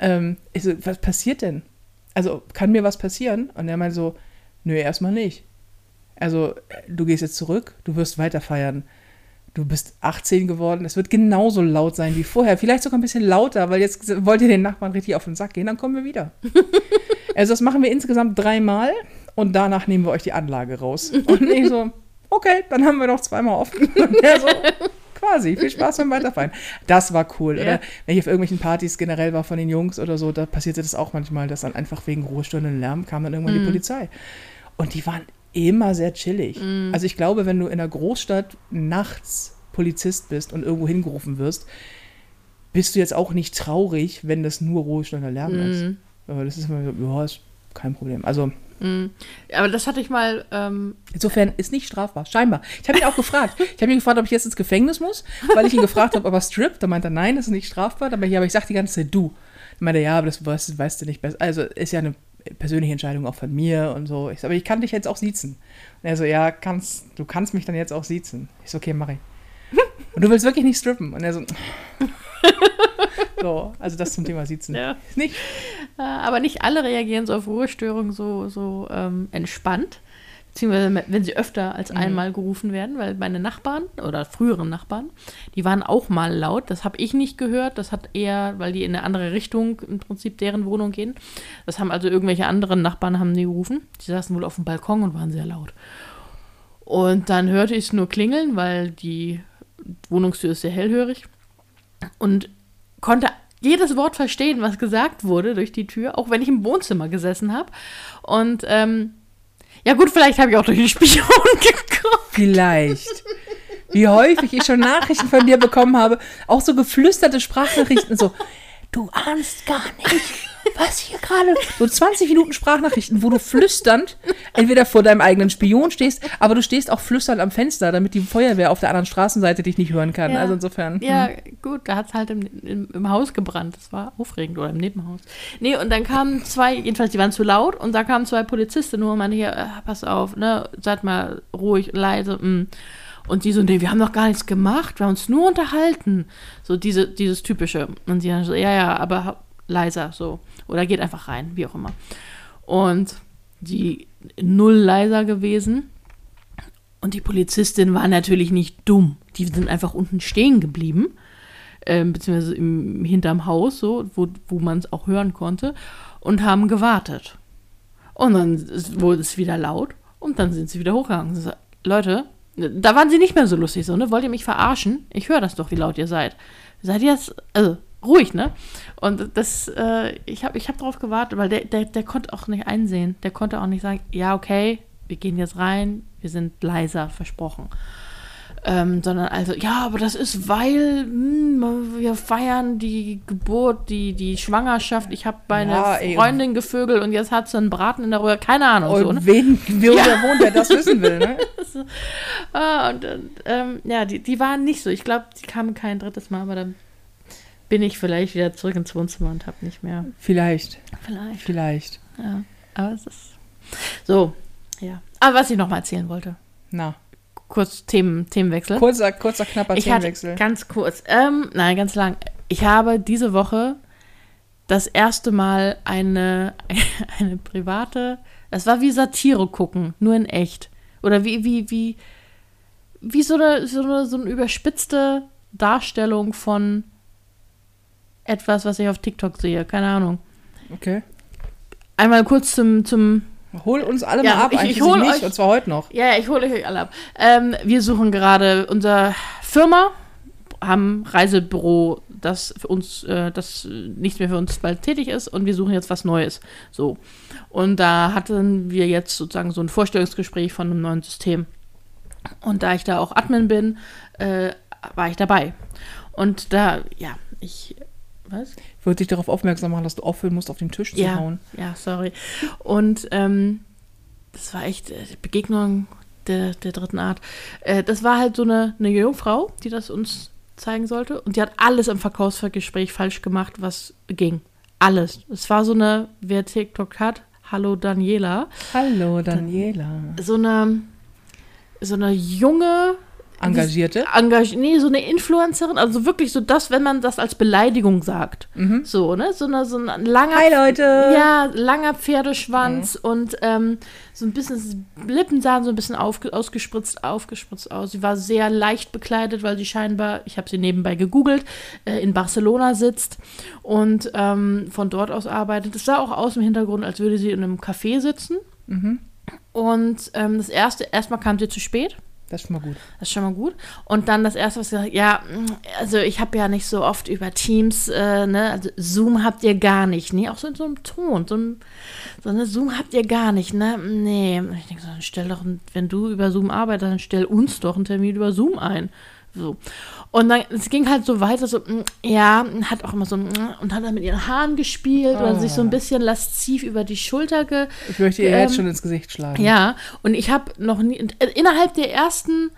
Ähm, ich so, was passiert denn? Also, kann mir was passieren? Und er meinte so, nö, erstmal nicht. Also, du gehst jetzt zurück, du wirst weiter feiern. Du bist 18 geworden, es wird genauso laut sein wie vorher. Vielleicht sogar ein bisschen lauter, weil jetzt wollt ihr den Nachbarn richtig auf den Sack gehen, dann kommen wir wieder. also, das machen wir insgesamt dreimal und danach nehmen wir euch die Anlage raus. Und ich so, okay, dann haben wir doch zweimal offen. Und er so, quasi, viel Spaß beim Weiterfeiern. Das war cool. Ja. Oder wenn ich auf irgendwelchen Partys generell war von den Jungs oder so, da passierte das auch manchmal, dass dann einfach wegen ruhestörenden Lärm kam dann irgendwann die Polizei. Und die waren immer sehr chillig. Also ich glaube, wenn du in einer Großstadt nachts Polizist bist und irgendwo hingerufen wirst, bist du jetzt auch nicht traurig, wenn das nur ruhestörender Lärm ist. Aber das ist immer so, ja, ist kein Problem. Also Aber das hatte ich mal. Ähm, Insofern ist nicht strafbar, scheinbar. Ich habe ihn auch gefragt. Ich habe ihn gefragt, ob ich jetzt ins Gefängnis muss, weil ich ihn gefragt habe, ob er strippt. Da meinte er, nein, das ist nicht strafbar. Aber, ja, aber ich sage die ganze Zeit du. Da meinte er, ja, aber das weißt, weißt du nicht besser. Also ist ja eine persönliche Entscheidung auch von mir und so. Ich so, aber ich kann dich jetzt auch siezen. Und er so, ja, kannst, du kannst mich dann jetzt auch siezen. Ich so, okay, mach ich. Und du willst wirklich nicht strippen? Und er so, so, also das zum Thema Siezen. Ja. Nicht, äh, aber nicht alle reagieren so auf Ruhestörungen so, so ähm, entspannt. Beziehungsweise wenn sie öfter als einmal gerufen werden, weil meine Nachbarn oder früheren Nachbarn, die waren auch mal laut. Das habe ich nicht gehört. Das hat eher, weil die in eine andere Richtung im Prinzip deren Wohnung gehen. Das haben also irgendwelche anderen Nachbarn haben die gerufen. Die saßen wohl auf dem Balkon und waren sehr laut. Und dann hörte ich es nur klingeln, weil die Wohnungstür ist sehr hellhörig. Und konnte jedes Wort verstehen, was gesagt wurde durch die Tür, auch wenn ich im Wohnzimmer gesessen habe. Und ähm, ja gut, vielleicht habe ich auch durch die Spion geguckt. vielleicht. Wie häufig ich schon Nachrichten von dir bekommen habe, auch so geflüsterte Sprachnachrichten, so, du ahnst gar nicht, was hier gerade, so 20 Minuten Sprachnachrichten, wo du flüsternd entweder vor deinem eigenen Spion stehst, aber du stehst auch flüsternd am Fenster, damit die Feuerwehr auf der anderen Straßenseite dich nicht hören kann. Ja. Also insofern. Ja, gut, da hat es halt im, im, im Haus gebrannt. Das war aufregend oder im Nebenhaus. Nee, und dann kamen zwei, jedenfalls, die waren zu laut und da kamen zwei Polizisten nur und meinte hier, äh, pass auf, ne, seid mal ruhig, leise, mm. Und die so, nee, wir haben doch gar nichts gemacht, wir haben uns nur unterhalten. So diese, dieses typische. Und sie dann so, ja, ja, aber leiser, so. Oder geht einfach rein, wie auch immer. Und die null leiser gewesen. Und die Polizistin war natürlich nicht dumm. Die sind einfach unten stehen geblieben. ähm, beziehungsweise im, hinterm Haus, so, wo, wo man es auch hören konnte, und haben gewartet. Und dann ist- wurde es wieder laut und dann sind sie wieder hochgegangen. So, Leute, da waren sie nicht mehr so lustig, so, ne? Wollt ihr mich verarschen? Ich höre das doch, wie laut ihr seid. Seid ihr jetzt, also ruhig, ne? Und das, äh, ich habe ich hab drauf gewartet, weil der, der, der konnte auch nicht einsehen. Der konnte auch nicht sagen, ja, okay, wir gehen jetzt rein, wir sind leiser, versprochen. Ähm, sondern also, ja, aber das ist, weil hm, wir feiern die Geburt, die, die Schwangerschaft. Ich habe meine Ja, ey. Freundin gevögelt und jetzt hat sie einen Braten in der Röhre. Keine Ahnung. So, Und ne? wen, wer wohnt, der das wissen will, ne? ah, und, und ähm, ja, die, die waren nicht so. Ich glaube, die kamen kein drittes Mal, aber dann bin ich vielleicht wieder zurück ins Wohnzimmer und habe nicht mehr. Vielleicht, Vielleicht. vielleicht. Ja, aber es ist. So, ja. Aber was ich noch mal erzählen wollte. Na, Kurz Themen, Themenwechsel. kurzer, kurzer, knapper ich Themenwechsel. ganz kurz, ähm, nein, ganz lang. Ich habe diese Woche das erste Mal eine, eine private, es war wie Satire gucken, nur in echt. Oder wie, wie, wie, wie so eine, so eine, so eine überspitzte Darstellung von etwas, was ich auf TikTok sehe. Keine Ahnung. Okay. Einmal kurz zum, zum Hol uns alle Ja, mal ab, ich- eigentlich ich hol nicht, euch- und zwar heute noch. Ja, ich hole euch alle ab. Ähm, wir suchen gerade unser Firma, haben Reisebüro, das für uns, äh, das äh, nicht mehr für uns bald tätig ist und wir suchen jetzt was Neues. So. Und da hatten wir jetzt sozusagen so ein Vorstellungsgespräch von einem neuen System. Und da ich da auch Admin bin, äh, war ich dabei. Und da, ja, ich, was? Ich wollte dich darauf aufmerksam machen, dass du aufhören musst, auf den Tisch zu Ja, hauen. ja, sorry. Und ähm, das war echt äh, Begegnung der, der dritten Art. Äh, das war halt so eine, eine Jungfrau, die das uns zeigen sollte. Und die hat alles im Verkaufsgespräch falsch gemacht, was ging. Alles. Es war so eine, wer TikTok hat, hallo Daniela, Hallo, Daniela. so eine, so eine junge, Engagierte? engag nee, so eine Influencerin, also wirklich so das, wenn man das als Beleidigung sagt. So, ne? So, eine, so ein langer Hi, Leute. Ja, langer Pferdeschwanz und ähm, so ein bisschen, Lippen sahen so ein bisschen aufge, ausgespritzt, aufgespritzt aus. Sie war sehr leicht bekleidet, weil sie scheinbar, ich habe sie nebenbei gegoogelt, äh, in Barcelona sitzt und ähm, von dort aus arbeitet. Es sah auch aus im Hintergrund, als würde sie in einem Café sitzen. Und ähm, das erste, erstmal kam sie zu spät. Das ist schon mal gut. Das ist schon mal gut. Und dann das erste, was sie gesagt ja, also ich habe ja nicht so oft über Teams, äh, ne, also Zoom habt ihr gar nicht, nee, auch so in so einem Ton, so, ein, so eine Zoom habt ihr gar nicht, ne, nee. Ich denke so, dann stell doch, wenn du über Zoom arbeitest, dann stell uns doch einen Termin über Zoom ein. So. Und dann, es ging halt so weiter, so, mm, ja, hat auch immer so, mm, und hat dann mit ihren Haaren gespielt oder sich so ein bisschen lasziv über die Schulter ge, Ich möchte ihr Ähm, jetzt schon ins Gesicht schlagen. ja, und ich habe noch nie, äh, innerhalb der ersten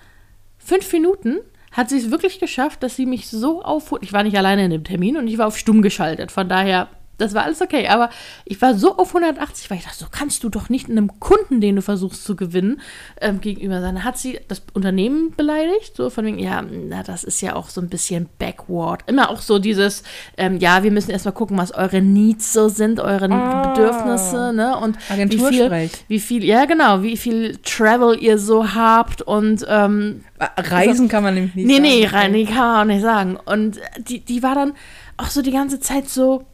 fünf Minuten hat sie es wirklich geschafft, dass sie mich so aufholt. Ich war nicht alleine in dem Termin und ich war auf stumm geschaltet. Von daher, das war alles okay. Aber ich war so auf 180, weil ich dachte, so kannst du doch nicht einem Kunden, den du versuchst zu gewinnen, ähm, gegenüber sein. Dann hat sie das Unternehmen beleidigt, so von wegen, ja, na, das ist ja auch so ein bisschen backward. Immer auch so dieses, ähm, ja, wir müssen erstmal gucken, was eure Needs so sind, eure Bedürfnisse, ne? Und wie viel, wie viel, ja genau, wie viel Travel ihr so habt und ähm, Äh, Reisen kann man nämlich nicht nee, sagen. nee, rein, nee, kann man auch nicht sagen. Und die, die war dann auch so die ganze Zeit so,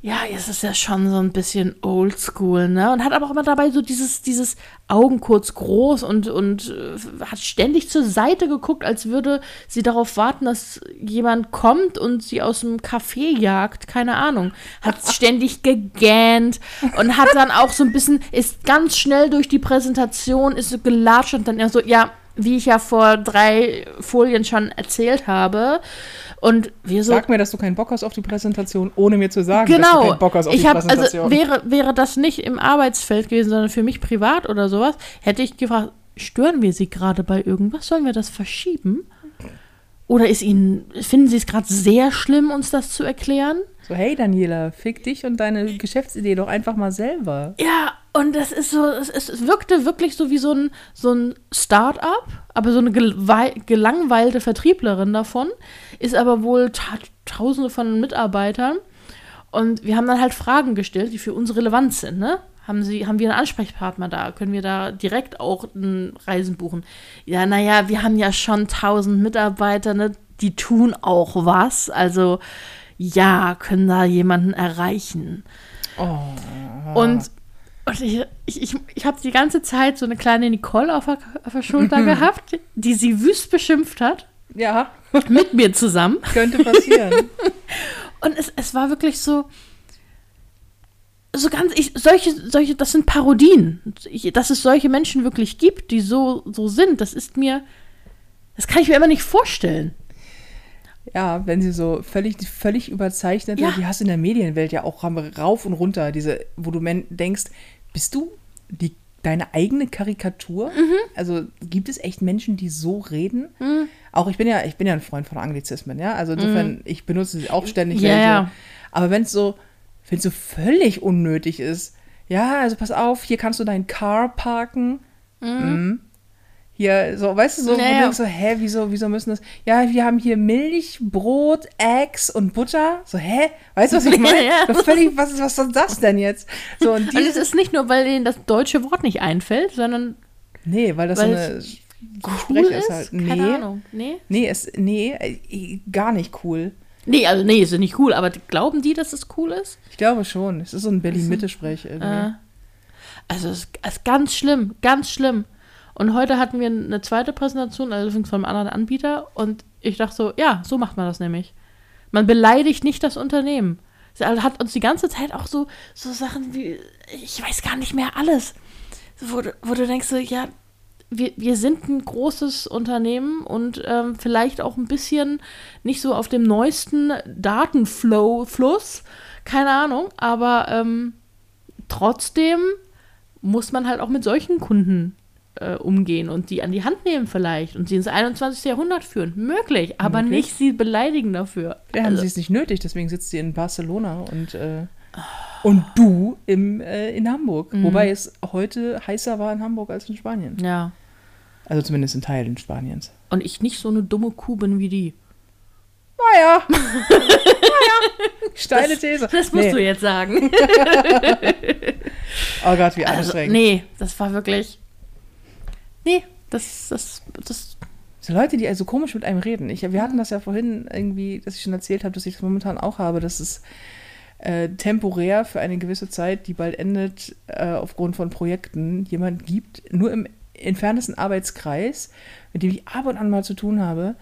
ja, es ist ja schon so ein bisschen oldschool, ne? Und hat aber auch immer dabei so dieses, dieses Augen kurz groß und, und äh, hat ständig zur Seite geguckt, als würde sie darauf warten, dass jemand kommt und sie aus dem Café jagt, keine Ahnung. Hat ständig gegähnt und hat dann auch so ein bisschen, ist ganz schnell durch die Präsentation, ist so gelatscht und dann eher so, ja, wie ich ja vor drei Folien schon erzählt habe. Und wir so, Sag mir, dass du keinen Bock hast auf die Präsentation, ohne mir zu sagen, dass du Genau. keinen Bock hast auf ich die habe also Präsentation. wäre wäre das nicht im Arbeitsfeld gewesen, sondern für mich privat oder sowas, hätte ich gefragt, stören wir Sie gerade bei irgendwas? Sollen wir das verschieben? Oder ist Ihnen finden Sie es gerade sehr schlimm, uns das zu erklären? so, hey Daniela, fick dich und deine Geschäftsidee doch einfach mal selber. Ja, und das ist so, es, es wirkte wirklich so wie so ein, so ein Start-up, aber so eine gelangweilte Vertrieblerin davon, ist aber wohl ta tausende von Mitarbeitern. Und wir haben dann halt Fragen gestellt, die für uns relevant sind, ne? Haben, Sie, haben wir einen Ansprechpartner da? Können wir da direkt auch Reisen buchen? Ja, naja, wir haben ja schon tausend Mitarbeiter, ne? die tun auch was. Also ja, können da jemanden erreichen. Oh. Und, und ich, ich, ich, habe die ganze Zeit so eine kleine Nicole auf der, auf der Schulter gehabt, die sie wüst beschimpft hat, Ja, mit mir zusammen. könnte passieren. Und es, es war wirklich so, so ganz, ich, solche, solche, das sind Parodien. Ich, dass es solche Menschen wirklich gibt, die so, so sind, das ist mir, das kann ich mir immer nicht vorstellen. Ja, wenn sie so völlig, völlig überzeichnet, Ja. die hast du in der Medienwelt ja auch rauf und runter, diese, wo du denkst, bist du die, deine eigene Karikatur? Mhm. Also gibt es echt Menschen, die so reden? Auch ich bin ja, ich bin ja ein Freund von Anglizismen, ja. Also insofern, ich benutze sie auch ständig. Mhm. Ja, ja. Aber wenn es so, wenn es so völlig unnötig ist, ja, also pass auf, hier kannst du dein Car parken. Mhm. Hier, so, weißt du, so, wo Naja. du denkst so, hä, wieso, wieso müssen das? Ja, wir haben hier Milch, Brot, Eggs und Butter. So, hä? Weißt du, was ich meine? Ja. So völlig, was, ist- was soll das denn jetzt? So, und Und es ist nicht nur, weil ihnen das deutsche Wort nicht einfällt, sondern nee, weil das weil so eine so ein cool Sprech ist. halt. Keine Nee, Ahnung. Nee? nee, es, nee, äh, gar nicht cool. Nee, also nee, ist ja nicht cool, aber glauben die, dass es cool ist? Ich glaube schon. Es ist so ein Berlin-Mitte-Sprech irgendwie. Äh, also es ist, ist ganz schlimm, ganz schlimm. Und heute hatten wir eine zweite Präsentation, allerdings von einem anderen Anbieter. Und ich dachte so, ja, so macht man das nämlich. Man beleidigt nicht das Unternehmen. Sie hat uns die ganze Zeit auch so, so Sachen wie, ich weiß gar nicht mehr alles. Wo, du- wo du denkst so, ja, wir, wir sind ein großes Unternehmen und ähm, vielleicht auch ein bisschen nicht so auf dem neuesten Datenflow-Fluss, keine Ahnung, aber ähm, trotzdem muss man halt auch mit solchen Kunden äh, umgehen und die an die Hand nehmen vielleicht und sie ins 21. Jahrhundert führen. Möglich, aber Möglich. nicht sie beleidigen dafür. Ja, haben Also, sie es nicht nötig, deswegen sitzt sie in Barcelona und, äh, und du im, äh, in Hamburg. Mhm. Wobei es heute heißer war in Hamburg als in Spanien. ja. Also zumindest in Teilen Spaniens. Und ich nicht so eine dumme Kuh bin wie die. Naja. naja. Steile These. Das musst nee. du jetzt sagen. Oh Gott, wie Also, anstrengend. nee, das war wirklich. Nee, das, das, das. So Leute, die also komisch mit einem reden. Ich, wir hatten das ja vorhin irgendwie, dass ich schon erzählt habe, dass ich das momentan auch habe, dass es äh, temporär für eine gewisse Zeit, die bald endet, äh, aufgrund von Projekten, jemand gibt, nur im entferntesten Arbeitskreis, mit dem ich ab und an mal zu tun habe,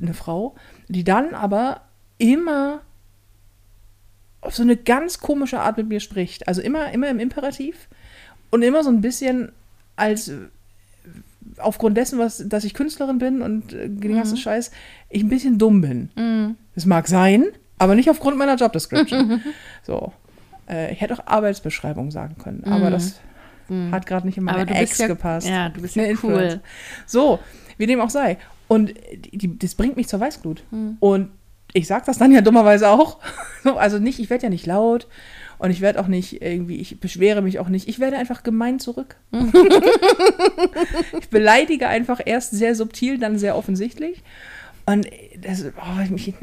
eine Frau, die dann aber immer auf so eine ganz komische Art mit mir spricht. Also immer, immer im Imperativ und immer so ein bisschen als aufgrund dessen, was, dass ich Künstlerin bin und äh, den ganzen Scheiß, ich ein bisschen dumm bin. Mm, Das mag sein, aber nicht aufgrund meiner Job-Description. so. Äh, ich hätte auch Arbeitsbeschreibung sagen können, aber das hat gerade nicht in meine Ex ja, gepasst. ja, du bist ja Influencer. cool. So, wie dem auch sei. Und die, das bringt mich zur Weißglut. Hm. Und ich sag das dann ja dummerweise auch. So, also nicht, ich werde ja nicht laut und ich werde auch nicht irgendwie, ich beschwere mich auch nicht. Ich werde einfach gemein zurück. ich beleidige einfach erst sehr subtil, dann sehr offensichtlich. Und das, oh, mich,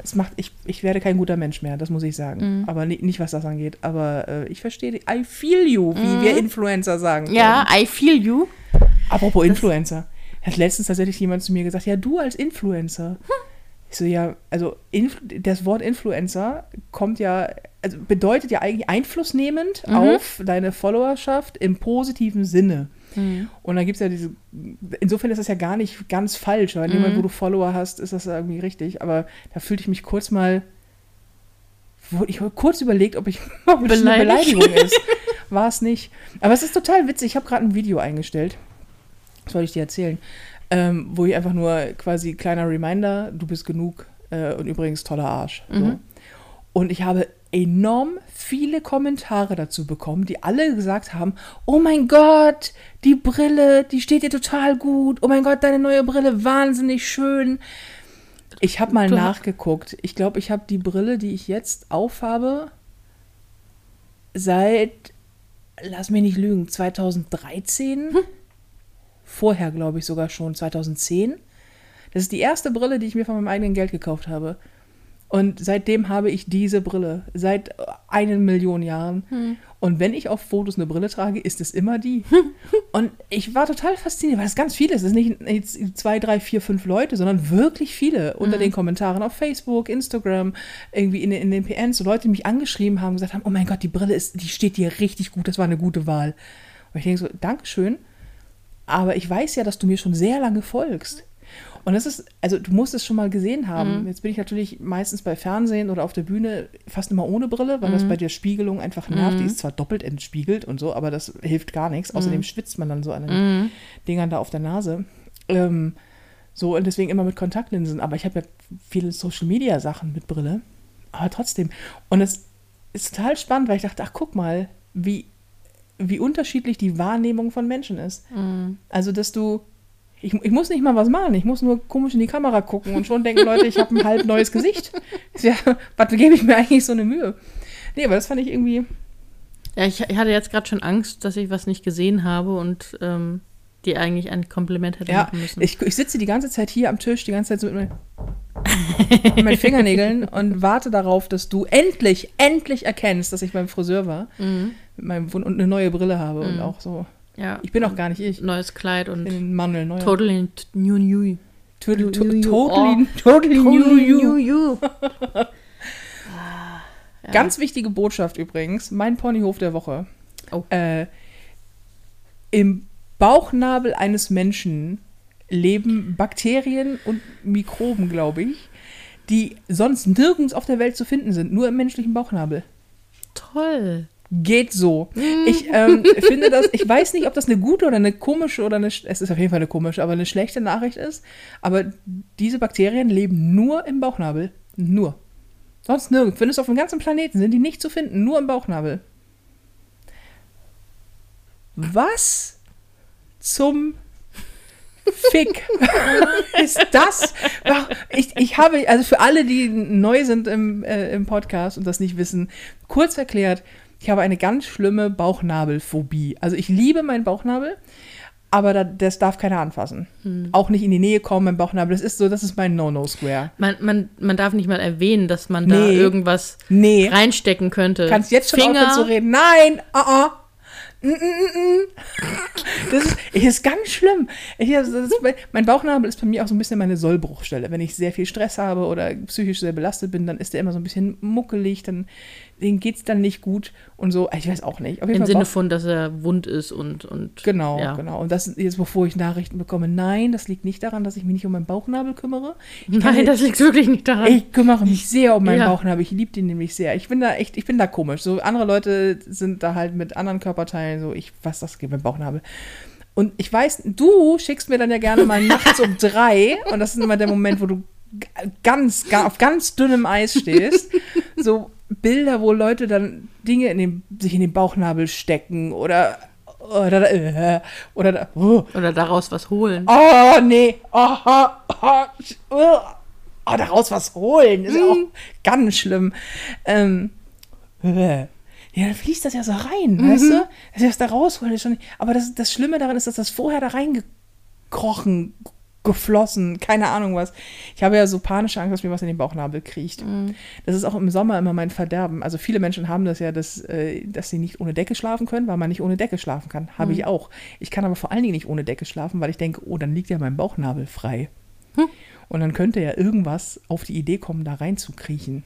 das macht, ich, ich werde kein guter Mensch mehr, das muss ich sagen. Aber ni- nicht, was das angeht. Aber äh, ich verstehe, I feel you, wie wir Influencer sagen. Ja, würden. I feel you. Apropos Influencer. Hat letztens tatsächlich jemand zu mir gesagt, ja, du als Influencer. Ich so, ja, also das Wort Influencer kommt ja, also bedeutet ja eigentlich einflussnehmend auf deine Followerschaft im positiven Sinne. Und dann gibt es ja diese, insofern ist das ja gar nicht ganz falsch, weil dem Moment, wo du Follower hast, ist das irgendwie richtig. Aber da fühlte ich mich kurz mal, ich habe kurz überlegt, ob ich ob das eine. Beleidigung ist. War es nicht. Aber es ist total witzig. Ich habe gerade ein Video eingestellt. Das wollte ich dir erzählen. Ähm, wo ich einfach nur quasi kleiner Reminder, du bist genug äh, und übrigens toller Arsch. So. Und ich habe enorm viele Kommentare dazu bekommen, die alle gesagt haben, oh mein Gott, die Brille, die steht dir total gut. Oh mein Gott, deine neue Brille, wahnsinnig schön. Ich habe mal Du- nachgeguckt. Ich glaube, ich habe die Brille, die ich jetzt aufhabe, seit, lass mich nicht lügen, 2013. Vorher, glaube ich, sogar schon 2010. Das ist die erste Brille, die ich mir von meinem eigenen Geld gekauft habe. Und seitdem habe ich diese Brille. Seit einer Million Jahren. Und wenn ich auf Fotos eine Brille trage, ist es immer die. Und ich war total fasziniert, weil es ganz viele ist. Es ist nicht zwei, drei, vier, fünf Leute, sondern wirklich viele unter den Kommentaren auf Facebook, Instagram, irgendwie in, den- in den PNs, so Leute, die mich angeschrieben haben, gesagt haben, oh mein Gott, die Brille ist, die steht dir richtig gut, das war eine gute Wahl. Und ich denke so, Dankeschön, aber ich weiß ja, dass du mir schon sehr lange folgst. Und das ist, also du musst es schon mal gesehen haben. Jetzt bin ich natürlich meistens bei Fernsehen oder auf der Bühne fast immer ohne Brille, weil das bei der Spiegelung einfach nervt. Die ist zwar doppelt entspiegelt und so, aber das hilft gar nichts. Außerdem schwitzt man dann so an den Dingern da auf der Nase. Ähm, so, und deswegen immer mit Kontaktlinsen. Aber ich habe ja viele Social-Media-Sachen mit Brille. Aber trotzdem. Und es ist total spannend, weil ich dachte, ach, guck mal, wie, wie unterschiedlich die Wahrnehmung von Menschen ist. Also, dass du. Ich, ich muss nicht mal was machen, ich muss nur komisch in die Kamera gucken und schon denken Leute, ich habe ein halb neues Gesicht. Ja, was gebe ich mir eigentlich so eine Mühe? Nee, aber das fand ich irgendwie. Ja, ich, ich hatte jetzt gerade schon Angst, dass ich was nicht gesehen habe und ähm, dir eigentlich ein Kompliment hätte Ja, machen müssen. ich, ich sitze die ganze Zeit hier am Tisch, die ganze Zeit so mit, meinen- mit meinen Fingernägeln und warte darauf, dass du endlich, endlich erkennst, dass ich beim Friseur war Mhm. Mit meinem Wund und eine neue Brille habe und auch so. ja. Ich bin auch gar nicht ich. Neues Kleid und ein Mandel, neuer. totally new new. Totally, to, new, new. totally, totally new you. you. Ganz wichtige Botschaft übrigens, mein Ponyhof der Woche. Oh. Äh, Im Bauchnabel eines Menschen leben Bakterien und Mikroben, glaube ich, die sonst nirgends auf der Welt zu finden sind, nur im menschlichen Bauchnabel. Toll. Geht so. Ich ähm, finde das, ich weiß nicht, ob das eine gute oder eine komische oder eine, es ist auf jeden Fall eine komische, aber eine schlechte Nachricht ist. Aber diese Bakterien leben nur im Bauchnabel. Nur. Sonst nirgends. Findest du auf dem ganzen Planeten, sind die nicht zu finden, nur im Bauchnabel. Was zum Fick ist das? Ich, ich habe, also für alle, die neu sind im, äh, im Podcast und das nicht wissen, kurz erklärt, ich habe eine ganz schlimme Bauchnabelphobie. Also ich liebe meinen Bauchnabel, aber da, das darf keiner anfassen. Auch nicht in die Nähe kommen, mein Bauchnabel. Das ist so, das ist mein No-No-Square. Man, man, man darf nicht mal erwähnen, dass man da Nee. irgendwas Nee. reinstecken könnte. Kannst jetzt schon Finger, aufhören zu reden. Nein, ah, mm, mm. Das ist, ist ganz schlimm. Ich, ist, mein Bauchnabel ist bei mir auch so ein bisschen meine Sollbruchstelle. Wenn ich sehr viel Stress habe oder psychisch sehr belastet bin, dann ist der immer so ein bisschen muckelig, dann denen geht es dann nicht gut und so. Ich weiß auch nicht. Im Fall Sinne von, dass er wund ist und. und Genau, ja. genau. Und das ist jetzt, bevor ich Nachrichten bekomme. Nein, das liegt nicht daran, dass ich mich nicht um meinen Bauchnabel kümmere. Ich Nein, das liegt wirklich nicht daran. ich kümmere mich sehr um meinen Ja. Bauchnabel. Ich liebe den nämlich sehr. Ich bin da echt, ich bin da komisch. So andere Leute sind da halt mit anderen Körperteilen so, ich, was das geht mit Bauchnabel. Und ich weiß, du schickst mir dann ja gerne mal nachts um drei, und das ist immer der Moment, wo du ganz, ga- auf ganz dünnem Eis stehst, so Bilder, wo Leute dann Dinge in den, sich in den Bauchnabel stecken oder oder äh, oder oh, Oder daraus was holen. Oh, nee. Oh, oh, oh, oh, oh, daraus was holen. Ist ja auch ganz schlimm. Ähm, äh, ja, dann fließt das ja so rein, weißt du? Dass ich das da rausholen ist schon. Aber das, das Schlimme daran ist, dass das vorher da reingekrochen, geflossen, keine Ahnung was. Ich habe ja so panische Angst, dass mir was in den Bauchnabel kriecht. Das ist auch im Sommer immer mein Verderben. Also viele Menschen haben das ja, dass, äh, dass sie nicht ohne Decke schlafen können, weil man nicht ohne Decke schlafen kann. Habe ich auch. Ich kann aber vor allen Dingen nicht ohne Decke schlafen, weil ich denke, oh, dann liegt ja mein Bauchnabel frei. Und dann könnte ja irgendwas auf die Idee kommen, da reinzukriechen.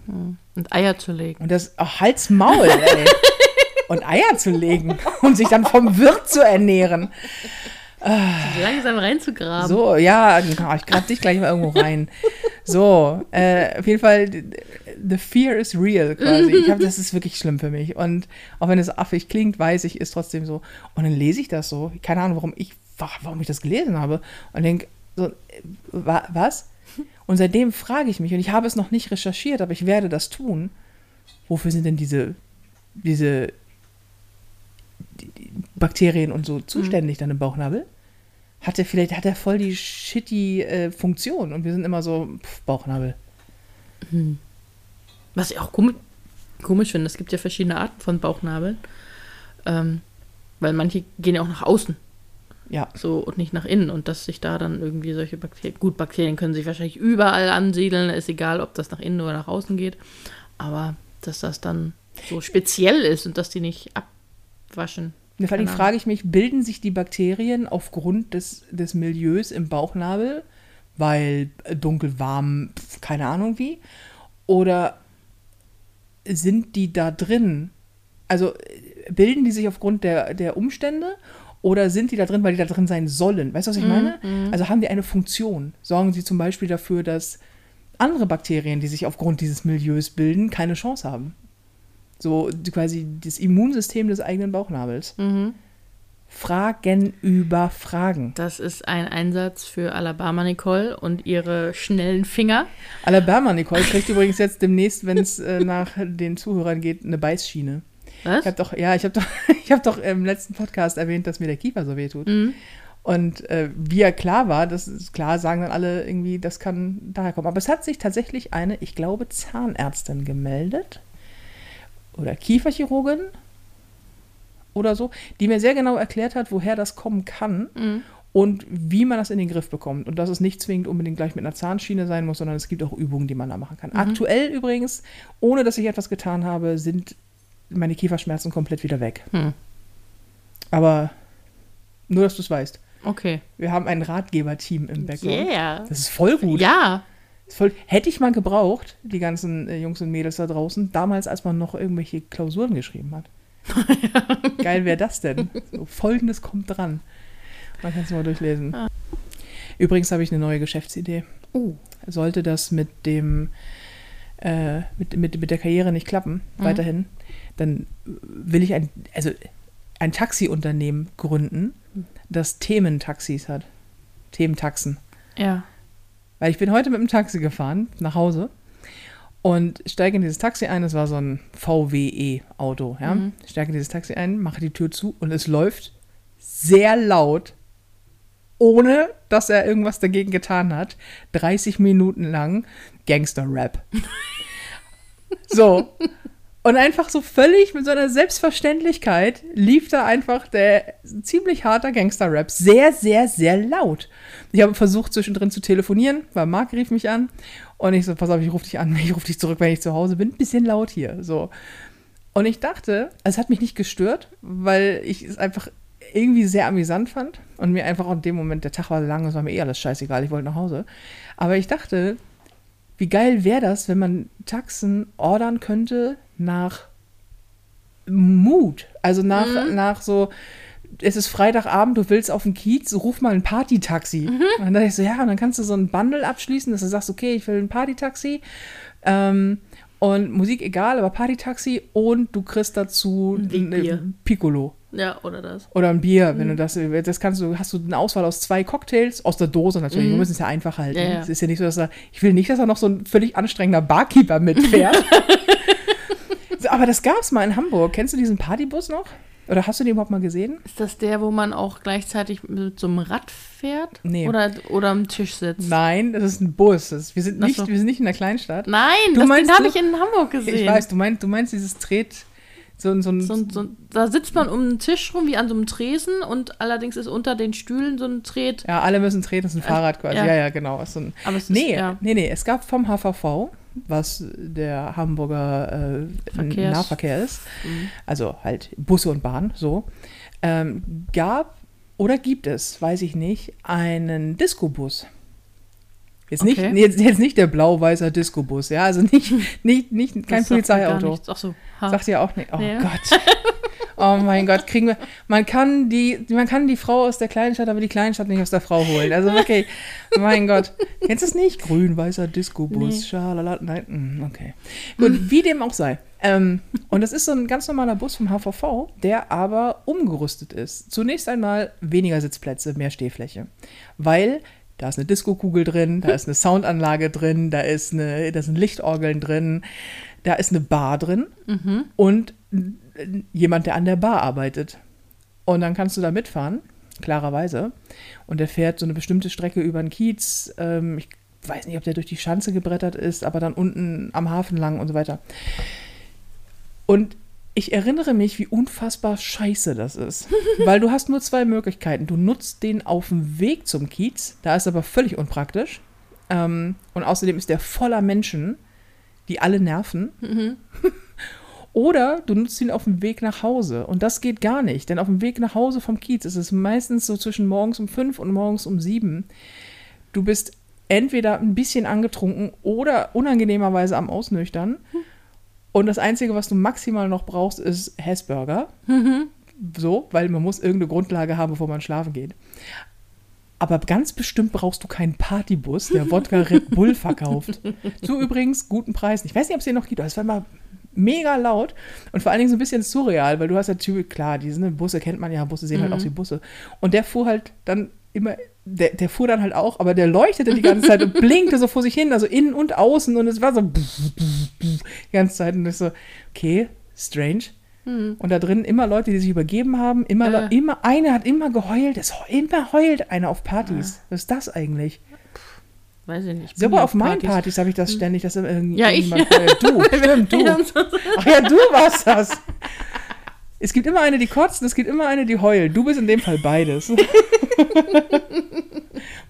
Und Eier zu legen. Und das, ach, Hals, Maul, ey. Und Eier zu legen und sich dann vom Wirt zu ernähren. Langsam reinzugraben. So, ja, ich grab dich gleich mal irgendwo rein. So, äh, auf jeden Fall, the fear is real quasi. Ich hab, das ist wirklich schlimm für mich. Und auch wenn es affig klingt, weiß ich, ist trotzdem so. Und dann lese ich das so. Keine Ahnung, warum ich, warum ich das gelesen habe. Und denke, so, wa, was? Und seitdem frage ich mich, und ich habe es noch nicht recherchiert, aber ich werde das tun. Wofür sind denn diese, diese die, die Bakterien und so zuständig dann im Bauchnabel? Hat er vielleicht, hat er voll die shitty äh, Funktion und wir sind immer so, pff, Bauchnabel. Was ich auch komisch, komisch finde, es gibt ja verschiedene Arten von Bauchnabeln. Ähm, weil manche gehen ja auch nach außen. Ja. So und nicht nach innen und dass sich da dann irgendwie solche Bakterien, gut, Bakterien können sich wahrscheinlich überall ansiedeln, ist egal, ob das nach innen oder nach außen geht, aber dass das dann so speziell ist und dass die nicht abwaschen. Vor allem Ahnung. frage ich mich, bilden sich die Bakterien aufgrund des, des Milieus im Bauchnabel, weil äh, dunkel, warm, keine Ahnung wie? Oder sind die da drin? Also äh, bilden die sich aufgrund der, der Umstände oder sind die da drin, weil die da drin sein sollen? Weißt du, was ich meine? Also haben die eine Funktion? Sorgen sie zum Beispiel dafür, dass andere Bakterien, die sich aufgrund dieses Milieus bilden, keine Chance haben? So quasi das Immunsystem des eigenen Bauchnabels. Mhm. Fragen über Fragen. Das ist ein Einsatz für Alabama Nicole und ihre schnellen Finger. Alabama Nicole kriegt übrigens jetzt demnächst, wenn es äh, nach den Zuhörern geht, eine Beißschiene. Was? Ich habe doch, ja, ich habe doch, ich habe doch im letzten Podcast erwähnt, dass mir der Kiefer so weh tut. Mhm. Und äh, wie ja klar war, das ist klar, sagen dann alle irgendwie, das kann daher kommen. Aber es hat sich tatsächlich eine, ich glaube, Zahnärztin gemeldet oder Kieferchirurgin oder so, die mir sehr genau erklärt hat, woher das kommen kann Mhm. und wie man das in den Griff bekommt. Und dass es nicht zwingend unbedingt gleich mit einer Zahnschiene sein muss, sondern es gibt auch Übungen, die man da machen kann. Aktuell übrigens, ohne dass ich etwas getan habe, sind meine Kieferschmerzen komplett wieder weg. Hm. Aber nur, dass du es weißt. Okay. Wir haben ein Ratgeberteam im Background. Yeah. Das ist voll gut. Ja. Voll, hätte ich mal gebraucht, die ganzen äh, Jungs und Mädels da draußen, damals, als man noch irgendwelche Klausuren geschrieben hat. Geil wäre das denn? So, Folgendes kommt dran. Man kann es mal durchlesen. Ah. Übrigens habe ich eine neue Geschäftsidee. Oh. Sollte das mit dem äh, mit, mit, mit der Karriere nicht klappen, Mhm. weiterhin, dann will ich ein, also ein Taxiunternehmen gründen, das Thementaxis hat. Thementaxen. Ja. Weil ich bin heute mit dem Taxi gefahren nach Hause und steige in dieses Taxi ein. Es war so ein VWE-Auto. Ja? Mhm. Steige in dieses Taxi ein, mache die Tür zu und es läuft sehr laut, ohne dass er irgendwas dagegen getan hat. 30 Minuten lang Gangster-Rap. so. Und einfach so völlig mit so einer Selbstverständlichkeit lief da einfach der ziemlich harter Gangster-Rap. Sehr, sehr, sehr laut. Ich habe versucht, zwischendrin zu telefonieren, weil Marc rief mich an. Und ich so, pass auf, ich rufe dich an, ich rufe dich zurück, wenn ich zu Hause bin. Bisschen laut hier. So. Und ich dachte, es hat mich nicht gestört, weil ich es einfach irgendwie sehr amüsant fand. Und mir einfach auch in dem Moment, der Tag war lang, es war mir eh alles scheißegal, ich wollte nach Hause. Aber ich dachte, wie geil wäre das, wenn man Taxen ordern könnte nach Mut. Also nach, nach so, es ist Freitagabend, du willst auf den Kiez, ruf mal ein Partytaxi. Und dann dachte ich so, ja, und dann kannst du so ein Bundle abschließen, dass du sagst, okay, ich will ein Partytaxi. Ähm, und Musik egal, aber Partytaxi und du kriegst dazu ein Piccolo. Ja, oder das. Oder ein Bier, wenn du das, das kannst du, hast du eine Auswahl aus zwei Cocktails, aus der Dose natürlich. Wir müssen es ja einfach halten. Ja, ja. Es ist ja nicht so, dass er, ich will nicht, dass er noch so ein völlig anstrengender Barkeeper mitfährt. so, aber das gab es mal in Hamburg. Kennst du diesen Partybus noch? Oder hast du den überhaupt mal gesehen? Ist das der, wo man auch gleichzeitig mit so einem Rad fährt? Nee. Oder, oder am Tisch sitzt? Nein, das ist ein Bus. Das, wir, sind nicht, so. wir sind nicht in der Kleinstadt. Nein, Du das, meinst den habe ich in Hamburg gesehen. Ich weiß, du meinst, du meinst dieses Tret, so, so ein, So, ein- so, ein- da sitzt man um einen Tisch rum, wie an so einem Tresen, und allerdings ist unter den Stühlen so ein Tret. ja, alle müssen treten, das ist ein Fahrrad quasi. Ja, ja. ja, genau. ist So ein, Aber es ist, Nee, ja. nee, nee, es gab vom HVV, was der Hamburger äh, Nahverkehr ist, Mhm. also halt Busse und Bahn, so, ähm, gab oder gibt es, weiß ich nicht, einen Disco-Bus. Jetzt nicht, Okay. nee, jetzt, jetzt nicht der blau-weißer Disco-Bus, ja, also nicht, nicht, nicht kein Polizeiauto. Ach so. Ha. Sagt ihr auch nicht. Oh Nee. Gott. Oh mein Gott, kriegen wir. Man kann die, man kann die Frau aus der Kleinstadt, aber die Kleinstadt nicht aus der Frau holen. Also okay, mein Gott. Kennst du es nicht? Grün-weißer Disco-Bus. Nee. Schalala. Nein, mm, okay. Gut, wie dem auch sei. Ähm, und das ist so ein ganz normaler Bus vom HVV, der aber umgerüstet ist. Zunächst einmal weniger Sitzplätze, mehr Stehfläche. Weil da ist eine Disco-Kugel drin, da ist eine Soundanlage drin, da ist eine, da sind Lichtorgeln drin, da ist eine Bar drin Mhm. und jemand, der an der Bar arbeitet. Und dann kannst du da mitfahren, klarerweise. Und der fährt so eine bestimmte Strecke über den Kiez. Ähm, ich weiß nicht, ob der durch die Schanze gebrettert ist, aber dann unten am Hafen lang und so weiter. Und Ich erinnere mich, wie unfassbar scheiße das ist. Weil du hast nur zwei Möglichkeiten. Du nutzt den auf dem Weg zum Kiez, da ist aber völlig unpraktisch. Ähm, und außerdem ist der voller Menschen, die alle nerven. Oder du nutzt ihn auf dem Weg nach Hause. Und das geht gar nicht, denn auf dem Weg nach Hause vom Kiez ist es meistens so zwischen morgens um fünf und morgens um sieben. Du bist entweder ein bisschen angetrunken oder unangenehmerweise am Ausnüchtern. Und das Einzige, was du maximal noch brauchst, ist Hessburger. So, weil man muss irgendeine Grundlage haben, bevor man schlafen geht. Aber ganz bestimmt brauchst du keinen Partybus, der Wodka Red Bull verkauft. Zu übrigens guten Preisen. Ich weiß nicht, ob es den noch gibt, aber es war immer mega laut und vor allen Dingen so ein bisschen surreal, weil du hast natürlich, klar, diese ne, Busse kennt man ja, Busse sehen halt aus wie Busse. Und der fuhr halt dann immer, der, der fuhr dann halt auch, aber der leuchtete die ganze Zeit und blinkte so vor sich hin, also innen und außen und es war so die ganze Zeit und ich so, okay, strange. Und da drin immer Leute, die sich übergeben haben, immer, Ja. immer, eine hat immer geheult, es immer heult einer auf Partys. Was ist das eigentlich? Weiß ich nicht. Sogar auf meinen Partys. Partys habe ich das ständig, dass irgend, Ja, ich. irgendjemand. Du, stimmt, du. Ach ja, du warst das. Es gibt immer eine, die kotzt, und es gibt immer eine, die heult. Du bist in dem Fall beides.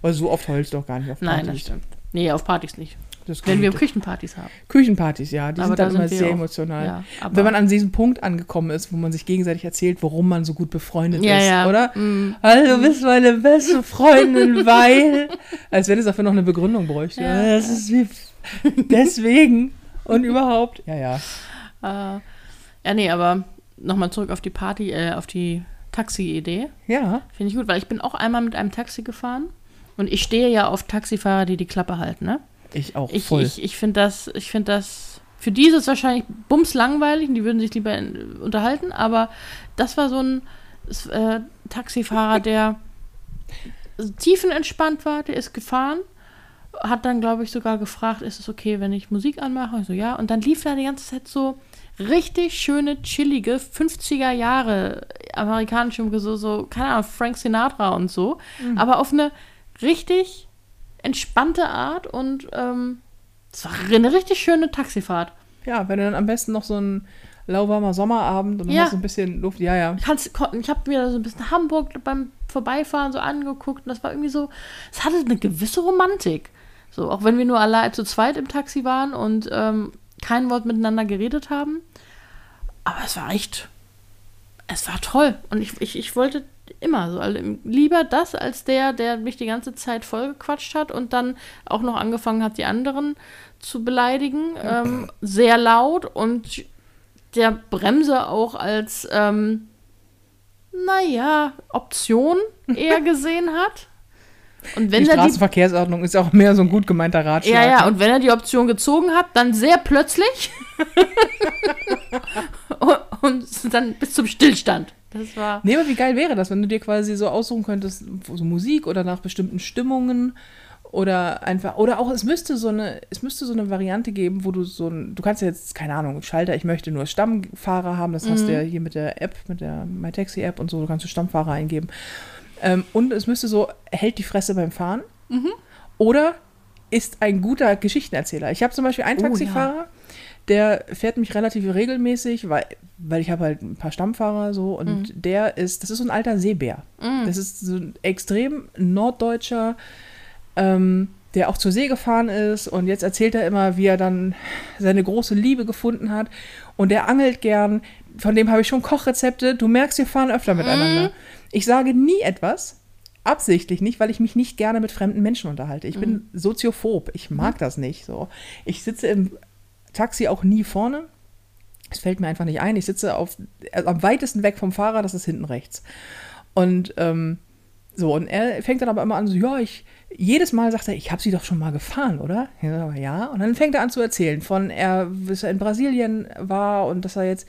Weil so oft heulst du doch gar nicht auf Partys. Nein, das stimmt. Nee, auf Partys nicht. Wenn wir. Küchenpartys haben. Küchenpartys, ja, die Aber sind da dann immer sind wir sehr auch- emotional. ja, Wenn man an diesem Punkt angekommen ist, wo man sich gegenseitig erzählt, warum man so gut befreundet Ja, ist, ja. oder? Mm. Also, du bist meine beste Freundin, weil. Als wenn es dafür noch eine Begründung bräuchte. Ja. Das ist wie. Deswegen und überhaupt. Ja, ja. Äh, ja, nee, aber nochmal zurück auf die Party, äh, auf die Taxi-Idee. Ja. Finde ich gut, weil ich bin auch einmal mit einem Taxi gefahren und ich stehe ja auf Taxifahrer, die die Klappe halten, ne? Ich auch Ich, voll. ich, ich finde das, ich finde das, für die ist es wahrscheinlich bums langweilig und die würden sich lieber in, unterhalten, aber das war so ein äh, Taxifahrer, der tiefenentspannt war, der ist gefahren, hat dann, glaube ich, sogar gefragt, ist es okay, wenn ich Musik anmache? Ich so, ja. Und dann lief da die ganze Zeit so richtig schöne, chillige 50er Jahre amerikanische Musik, so, so, keine Ahnung, Frank Sinatra und so, aber auf eine richtig entspannte Art und ähm, es war eine richtig schöne Taxifahrt. ja, wenn du dann am besten noch so ein lauwarmer Sommerabend und dann Ja. hast du ein bisschen Luft. Ja, ja. Kannst, ich habe mir so ein bisschen Hamburg beim Vorbeifahren so angeguckt und das war irgendwie so, es hatte eine gewisse Romantik. So, auch wenn wir nur allein zu zweit im Taxi waren und ähm, kein Wort miteinander geredet haben. Aber es war echt, es war toll. Und ich, ich, ich wollte immer so, also lieber das als der, der mich die ganze Zeit vollgequatscht hat und dann auch noch angefangen hat, die anderen zu beleidigen. Ähm, sehr laut und der Bremse auch als, ähm, naja, Option eher gesehen hat. Und wenn die er die Straßenverkehrsordnung ist auch mehr so ein gut gemeinter Ratschlag. ja, ja, ne? und wenn er die Option gezogen hat, dann sehr plötzlich und dann bis zum Stillstand. Das war. Nee, aber wie geil wäre das, wenn du dir quasi so aussuchen könntest, so Musik oder nach bestimmten Stimmungen oder einfach, oder auch, es müsste so eine, es müsste so eine Variante geben, wo du so ein, du kannst ja jetzt, keine Ahnung, Schalter, ich möchte nur Stammfahrer haben, das hast du ja hier mit der App, mit der MyTaxi-App und so, du kannst du Stammfahrer eingeben. Ähm, und es müsste so, hält die Fresse beim Fahren oder ist ein guter Geschichtenerzähler. Ich habe zum Beispiel einen Oh, ja. Taxifahrer, der fährt mich relativ regelmäßig, weil, weil ich habe halt ein paar Stammfahrer so und der ist, das ist so ein alter Seebär. Das ist so ein extrem norddeutscher, ähm, der auch zur See gefahren ist und jetzt erzählt er immer, wie er dann seine große Liebe gefunden hat und der angelt gern. Von dem habe ich schon Kochrezepte. Du merkst, wir fahren öfter miteinander. Ich sage nie etwas, absichtlich nicht, weil ich mich nicht gerne mit fremden Menschen unterhalte. Ich bin soziophob. Ich mag das nicht so. Ich sitze im Taxi auch nie vorne. Es fällt mir einfach nicht ein. Ich sitze auf, also am weitesten weg vom Fahrer, das ist hinten rechts. Und ähm, so, und er fängt dann aber immer an, so, ja, ich, jedes Mal sagt er, ich habe sie doch schon mal gefahren, oder? Ja. Und dann fängt er an zu erzählen von, er, bis er in Brasilien war und dass er jetzt,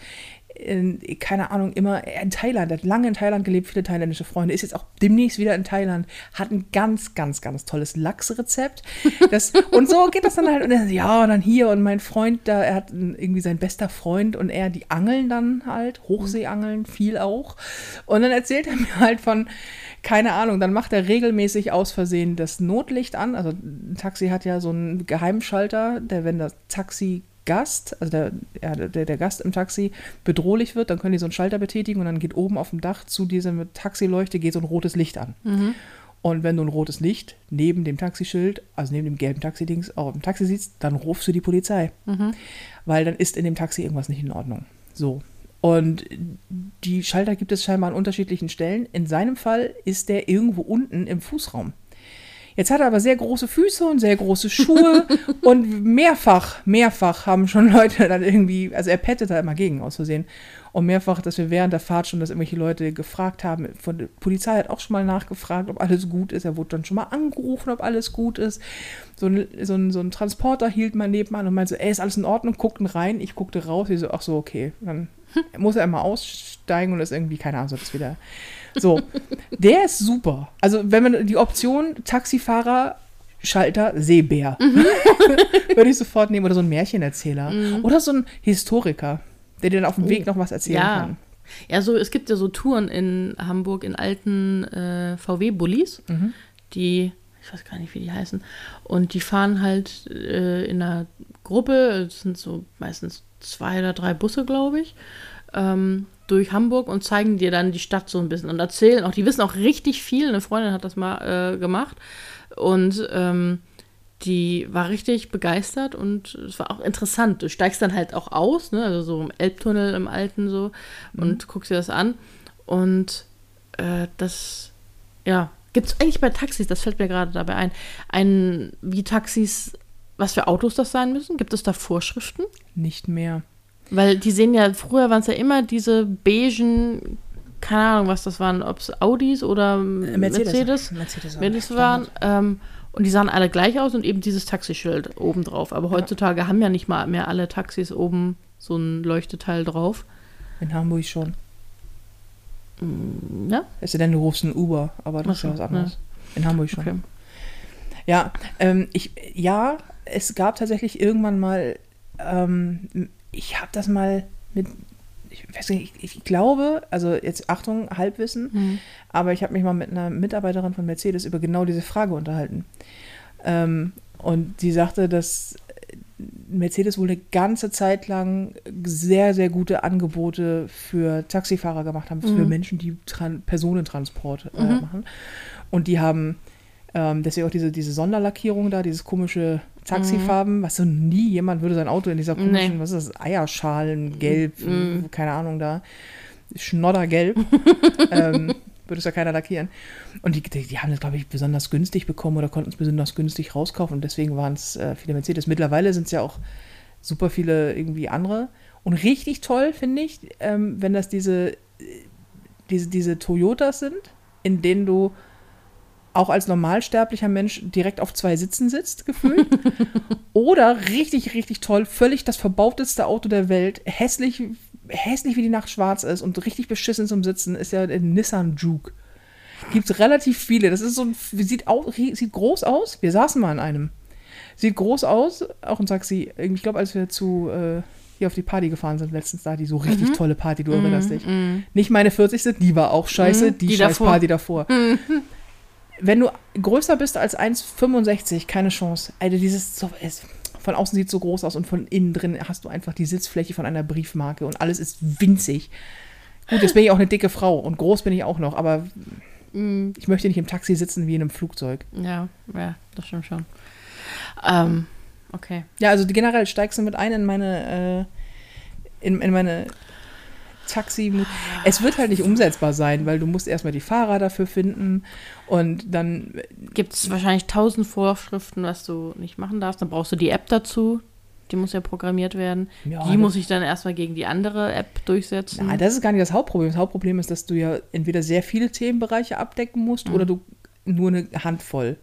in, keine Ahnung, immer in Thailand, hat lange in Thailand gelebt, viele thailändische Freunde, ist jetzt auch demnächst wieder in Thailand, hat ein ganz, ganz, ganz tolles Lachsrezept. Das, und so geht das dann halt, und er, ja, und dann hier, und mein Freund, da, er hat irgendwie sein bester Freund und er, die angeln dann halt, Hochseeangeln, viel auch. Und dann erzählt er mir halt von, keine Ahnung, dann macht er regelmäßig aus Versehen das Notlicht an. Also ein Taxi hat ja so einen Geheimschalter, der, wenn das Taxi Gast, also der, ja, der, der Gast im Taxi, bedrohlich wird, dann können die so einen Schalter betätigen und dann geht oben auf dem Dach zu dieser Taxileuchte geht so ein rotes Licht an. Und wenn du ein rotes Licht neben dem Taxischild, also neben dem gelben Taxidings, auch im Taxi siehst, dann rufst du die Polizei. Weil dann ist in dem Taxi irgendwas nicht in Ordnung. So. Und die Schalter gibt es scheinbar an unterschiedlichen Stellen. In seinem Fall ist der irgendwo unten im Fußraum. Jetzt hat er aber sehr große Füße und sehr große Schuhe und mehrfach, mehrfach haben schon Leute dann irgendwie, also er pettet da immer gegen aus Versehen. Und mehrfach, dass wir während der Fahrt schon, dass irgendwelche Leute gefragt haben, von der Polizei hat auch schon mal nachgefragt, ob alles gut ist. Er wurde dann schon mal angerufen, ob alles gut ist. So ein, so ein, so ein Transporter hielt mal nebenan und meinte so, ey, ist alles in Ordnung? Guckten rein, ich guckte raus, ich so, ach so, okay. Dann muss er immer aussteigen und ist irgendwie, keine Ahnung, so das wieder. So, der ist super. Also, wenn man die Option Taxifahrer, Schalter, Seebär, würde ich sofort nehmen. Oder so ein Märchenerzähler. Oder so ein Historiker, der dir dann auf dem Weg noch was erzählen ja. kann. Ja, so, es gibt ja so Touren in Hamburg in alten äh, VW-Bullis, die, ich weiß gar nicht, wie die heißen, und die fahren halt äh, in einer Gruppe, es sind so meistens zwei oder drei Busse, glaube ich, ähm, durch Hamburg und zeigen dir dann die Stadt so ein bisschen und erzählen auch, die wissen auch richtig viel, eine Freundin hat das mal äh, gemacht und ähm, die war richtig begeistert und es war auch interessant. Du steigst dann halt auch aus, ne? also so im Elbtunnel im Alten so und guckst dir das an. Und äh, das, ja, gibt es eigentlich bei Taxis, das fällt mir gerade dabei ein, ein, wie Taxis, was für Autos das sein müssen? Gibt es da Vorschriften? Nicht mehr. Weil die sehen ja, früher waren es ja immer diese beigen, keine Ahnung, was das waren, ob es Audis oder Mercedes, Mercedes, Mercedes waren. Ähm, und die sahen alle gleich aus und eben dieses Taxischild oben drauf. Aber heutzutage haben ja nicht mal mehr alle Taxis oben so ein Leuchteteil drauf. In Hamburg schon. Ja? Es sei denn, du rufst ein Uber, aber das ist ja was so, anderes. In Hamburg schon. Okay. Ja, ähm, ich, ja, es gab tatsächlich irgendwann mal, ähm, ich habe das mal mit, ich nicht, ich, ich glaube, also jetzt Achtung, Halbwissen, Mhm. aber ich habe mich mal mit einer Mitarbeiterin von Mercedes über genau diese Frage unterhalten. Ähm, und sie sagte, dass Mercedes wohl eine ganze Zeit lang sehr, sehr gute Angebote für Taxifahrer gemacht haben, für Mhm. Menschen, die Tran Personentransport äh, machen. Und die haben ähm, deswegen auch diese, diese Sonderlackierung da, dieses komische Taxifarben, was so nie jemand würde sein Auto in dieser komischen, Nee. was ist das, Eierschalengelb, Mhm. keine Ahnung da, Schnoddergelb, ähm, würde es ja keiner lackieren. Und die, die, die haben das, glaube ich, besonders günstig bekommen oder konnten es besonders günstig rauskaufen und deswegen waren es äh, viele Mercedes. Mittlerweile sind es ja auch super viele irgendwie andere. Und richtig toll finde ich, ähm, wenn das diese, äh, diese, diese Toyotas sind, in denen du auch als normalsterblicher Mensch direkt auf zwei Sitzen sitzt, gefühlt. Oder richtig, richtig toll, völlig das verbauteste Auto der Welt, hässlich, hässlich wie die Nacht schwarz ist und richtig beschissen zum Sitzen, ist ja der Nissan Juke. Gibt es relativ viele. Das ist so ein, sieht, au, sieht groß aus. Wir saßen mal in einem. Sieht groß aus, auch ein Taxi. Ich glaube, als wir zu äh, hier auf die Party gefahren sind letztens, da die so richtig tolle Party, du erinnerst dich. Nicht meine 40 sind, die war auch scheiße, Mhm, die, die scheiß davor. Party davor. Wenn du größer bist als 1,65, keine Chance. Alter, dieses so, es, von außen sieht es so groß aus und von innen drin hast du einfach die Sitzfläche von einer Briefmarke und alles ist winzig. Gut, jetzt bin ich auch eine dicke Frau und groß bin ich auch noch, aber ich möchte nicht im Taxi sitzen wie in einem Flugzeug. Ja, ja, das stimmt schon. Ähm, okay. Ja, also generell steigst du mit ein in meine, äh, in, in meine Taxi. Es wird halt nicht umsetzbar sein, weil du musst erstmal die Fahrer dafür finden und dann Gibt es wahrscheinlich tausend Vorschriften, was du nicht machen darfst. Dann brauchst du die App dazu. Die muss ja programmiert werden. Ja, die muss ich dann erstmal gegen die andere App durchsetzen. Na, das ist gar nicht das Hauptproblem. Das Hauptproblem ist, dass du ja entweder sehr viele Themenbereiche abdecken musst oder du nur eine Handvoll.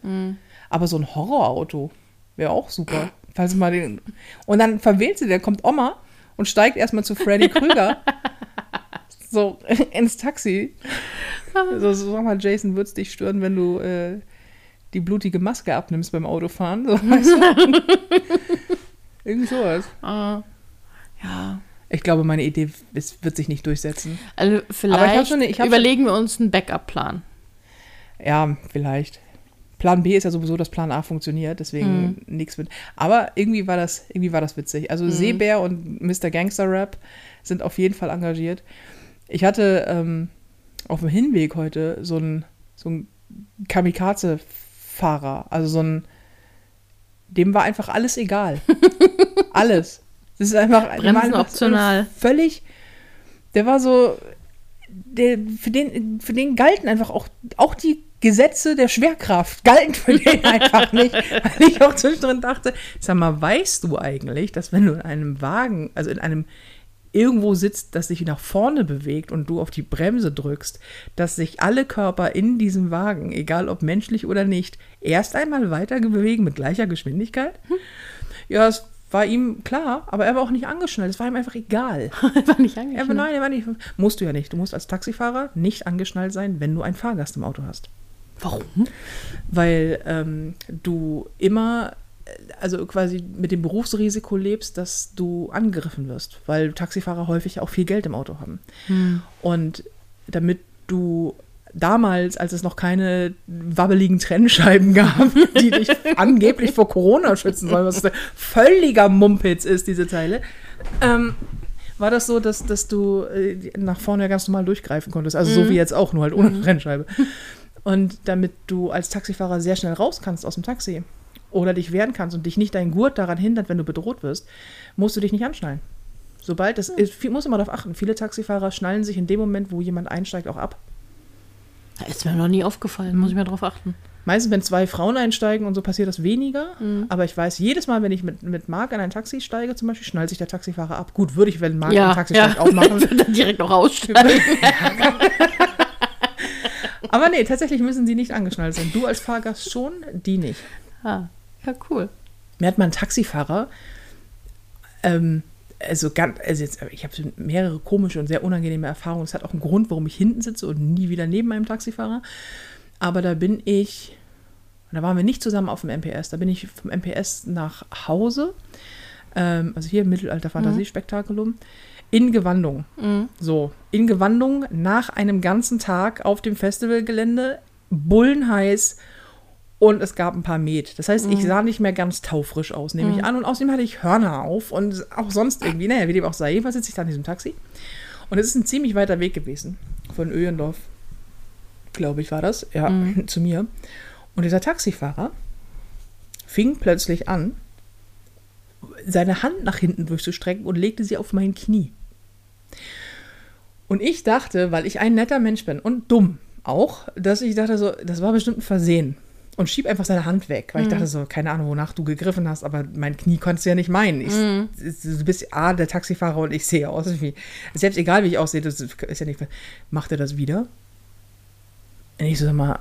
Aber so ein Horrorauto wäre auch super. Falls mal den und dann verwählst du, dann kommt Oma und steigt erstmal zu Freddy Krüger so ins Taxi. So, so sag mal, Jason, würde es dich stören, wenn du äh, die blutige Maske abnimmst beim Autofahren? So, weißt du? Irgend sowas. Ah, ja. Ich glaube, meine Idee ist, wird sich nicht durchsetzen. Also vielleicht ich hab schon- überlegen wir uns einen Backup-Plan. Ja, vielleicht. Plan B ist ja sowieso, dass Plan A funktioniert, deswegen Mhm. nichts mit. Aber irgendwie war das, irgendwie war das witzig. Also Seebär und Mr. Gangster Rap sind auf jeden Fall engagiert. Ich hatte ähm, auf dem Hinweg heute so einen so Kamikaze-Fahrer, also so ein, dem war einfach alles egal. alles. Das ist einfach Bremsen einfach optional. Völlig. Der war so, der, für, den, für den galten einfach auch, auch die Gesetze der Schwerkraft galten für den einfach nicht. Weil ich auch zwischendrin dachte, sag mal, weißt du eigentlich, dass wenn du in einem Wagen, also in einem irgendwo sitzt, das sich nach vorne bewegt und du auf die Bremse drückst, dass sich alle Körper in diesem Wagen, egal ob menschlich oder nicht, erst einmal weiter bewegen mit gleicher Geschwindigkeit? Ja, es war ihm klar, aber er war auch nicht angeschnallt. Es war ihm einfach egal. War nicht Er, angeschnallt. war- nein, er war nicht. Musst du ja nicht. Du musst als Taxifahrer nicht angeschnallt sein, wenn du einen Fahrgast im Auto hast. Warum? Weil ähm, du immer, also quasi mit dem Berufsrisiko lebst, dass du angegriffen wirst, weil Taxifahrer häufig auch viel Geld im Auto haben. Und damit du damals, als es noch keine wabbeligen Trennscheiben gab, die dich angeblich vor Corona schützen sollen, was völliger Mumpitz ist, diese Teile, ähm, war das so, dass, dass du äh, nach vorne ja ganz normal durchgreifen konntest. Also so wie jetzt auch, nur halt ohne Trennscheibe. Und damit du als Taxifahrer sehr schnell raus kannst aus dem Taxi oder dich wehren kannst und dich nicht dein Gurt daran hindert, wenn du bedroht wirst, musst du dich nicht anschnallen. Sobald das, ist, viel, muss immer darauf achten, viele Taxifahrer schnallen sich in dem Moment, wo jemand einsteigt, auch ab. Ist mir noch nie aufgefallen, muss ich mal drauf achten. Meistens, wenn zwei Frauen einsteigen und so passiert das weniger. Aber ich weiß, jedes Mal, wenn ich mit, mit Marc in ein Taxi steige, zum Beispiel, schnallt sich der Taxifahrer ab. Gut, würde ich, wenn Marc ein Taxi steigt, auch machen. Würde dann direkt noch aussteigen. Aber nee, tatsächlich müssen sie nicht angeschnallt sein. Du als Fahrgast schon, die nicht. ah, ja, cool. Mir hat mal ein Taxifahrer, ähm, also ganz, also jetzt, ich habe mehrere komische und sehr unangenehme Erfahrungen. Es hat auch einen Grund, warum ich hinten sitze und nie wieder neben einem Taxifahrer. Aber da bin ich, da waren wir nicht zusammen auf dem MPS. Da bin ich vom MPS nach Hause, ähm, also hier im Mittelalter-Fantasiespektakulum, in Gewandung. So, in Gewandung nach einem ganzen Tag auf dem Festivalgelände, bullenheiß und es gab ein paar Met. Das heißt, ich sah nicht mehr ganz taufrisch aus, nehme ich an. Und außerdem hatte ich Hörner auf und auch sonst irgendwie, naja, wie dem auch sei. Jedenfalls sitze ich da in diesem Taxi. Und es ist ein ziemlich weiter Weg gewesen. Von Öhendorf, glaube ich, war das, ja, zu mir. Und dieser Taxifahrer fing plötzlich an, seine Hand nach hinten durchzustrecken und legte sie auf mein Knie. Und ich dachte, weil ich ein netter Mensch bin und dumm auch, dass ich dachte so, das war bestimmt ein Versehen. Und schieb einfach seine Hand weg, weil ich dachte so, keine Ahnung, wonach du gegriffen hast, aber mein Knie konntest du ja nicht meinen. Ich, Du bist A, der Taxifahrer und ich sehe aus wie, selbst egal wie ich aussehe, das ist ja nicht, macht er das wieder? Und ich so, sag mal,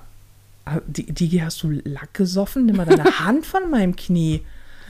Di- Digi, hast du Lack gesoffen? Nimm mal deine Hand von meinem Knie.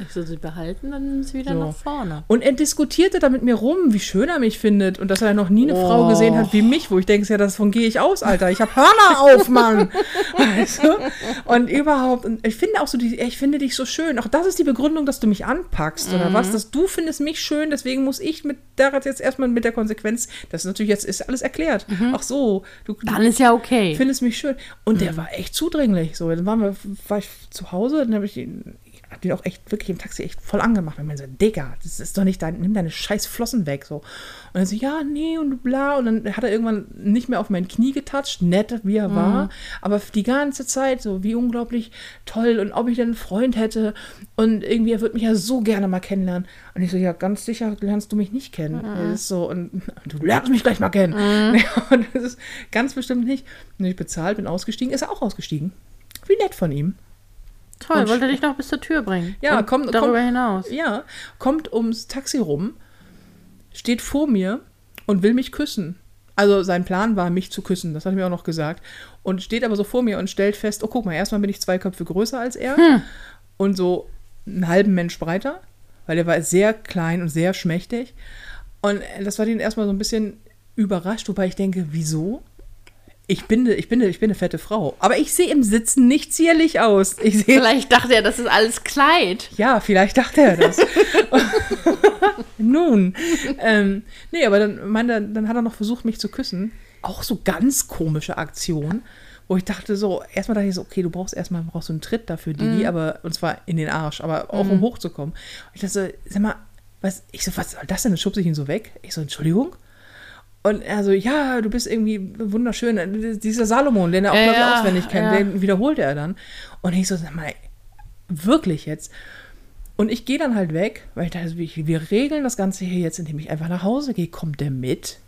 Ich soll sie behalten, dann nimm sie wieder So. nach vorne. Und er diskutierte da mit mir rum, wie schön er mich findet und dass er noch nie eine Frau Oh. gesehen hat wie mich, wo ich denke, ja, davon gehe ich aus, Alter. Ich habe Hörner auf, Mann. Weißt du? Und überhaupt, und ich finde auch so, die, ich finde dich so schön. Auch das ist die Begründung, dass du mich anpackst oder was, dass du findest mich schön, deswegen muss ich mit der jetzt erstmal mit der Konsequenz, das ist natürlich jetzt ist alles erklärt. Ach so, du, du Dann ist ja okay. findest mich schön. Und der war echt zudringlich. So, dann waren wir, war ich zu Hause, dann habe ich ihn, ich hab den auch echt wirklich im Taxi echt voll angemacht. Und ich so, Digga, das ist doch nicht dein, nimm deine scheiß Flossen weg. So. Und dann so, ja, nee, und bla. Und dann hat er irgendwann nicht mehr auf mein Knie getatscht, nett wie er war, aber die ganze Zeit so, wie unglaublich toll und ob ich denn einen Freund hätte. Und irgendwie, er würde mich ja so gerne mal kennenlernen. Und ich so, ja, ganz sicher lernst du mich nicht kennen. Das ist so, und du lernst mich gleich mal kennen. Und das ist ganz bestimmt nicht. Und ich bezahlt, bin ausgestiegen, ist er auch ausgestiegen. Wie nett von ihm. Toll, Und- wollte dich noch bis zur Tür bringen. Ja, Und komm- darüber komm- hinaus. Ja, kommt ums Taxi rum, steht vor mir und will mich küssen. Also sein Plan war, mich zu küssen, das hat er mir auch noch gesagt. Und steht aber so vor mir und stellt fest, oh guck mal, erstmal bin ich zwei Köpfe größer als er und so einen halben Mensch breiter, weil er war sehr klein und sehr schmächtig. Und das war den erstmal so ein bisschen überrascht, wobei ich denke, wieso? Ich bin, ich bin, ich bin eine fette Frau. Aber ich sehe im Sitzen nicht zierlich aus. Vielleicht dachte er, das ist alles Kleid. ja, vielleicht dachte er das. Nun. Ähm, nee, aber dann, meine, dann hat er noch versucht, mich zu küssen. Auch so ganz komische Aktion, wo ich dachte so, erstmal dachte ich so, okay, du brauchst erstmal brauchst du einen Tritt dafür, Digi, aber und zwar in den Arsch, aber auch um hochzukommen. Und ich dachte so, sag mal, was, ich so, was soll das denn? Dann schubse ich ihn so weg. Ich so, Entschuldigung? Und er so, ja, du bist irgendwie wunderschön. Dieser Salomon, den er auch, Ja, glaube ich, auswendig kennt, ja. den wiederholt er dann. Und ich so, sag mal, wirklich jetzt? Und ich gehe dann halt weg, weil ich dachte, wir regeln das Ganze hier jetzt, indem ich einfach nach Hause gehe. Kommt der mit?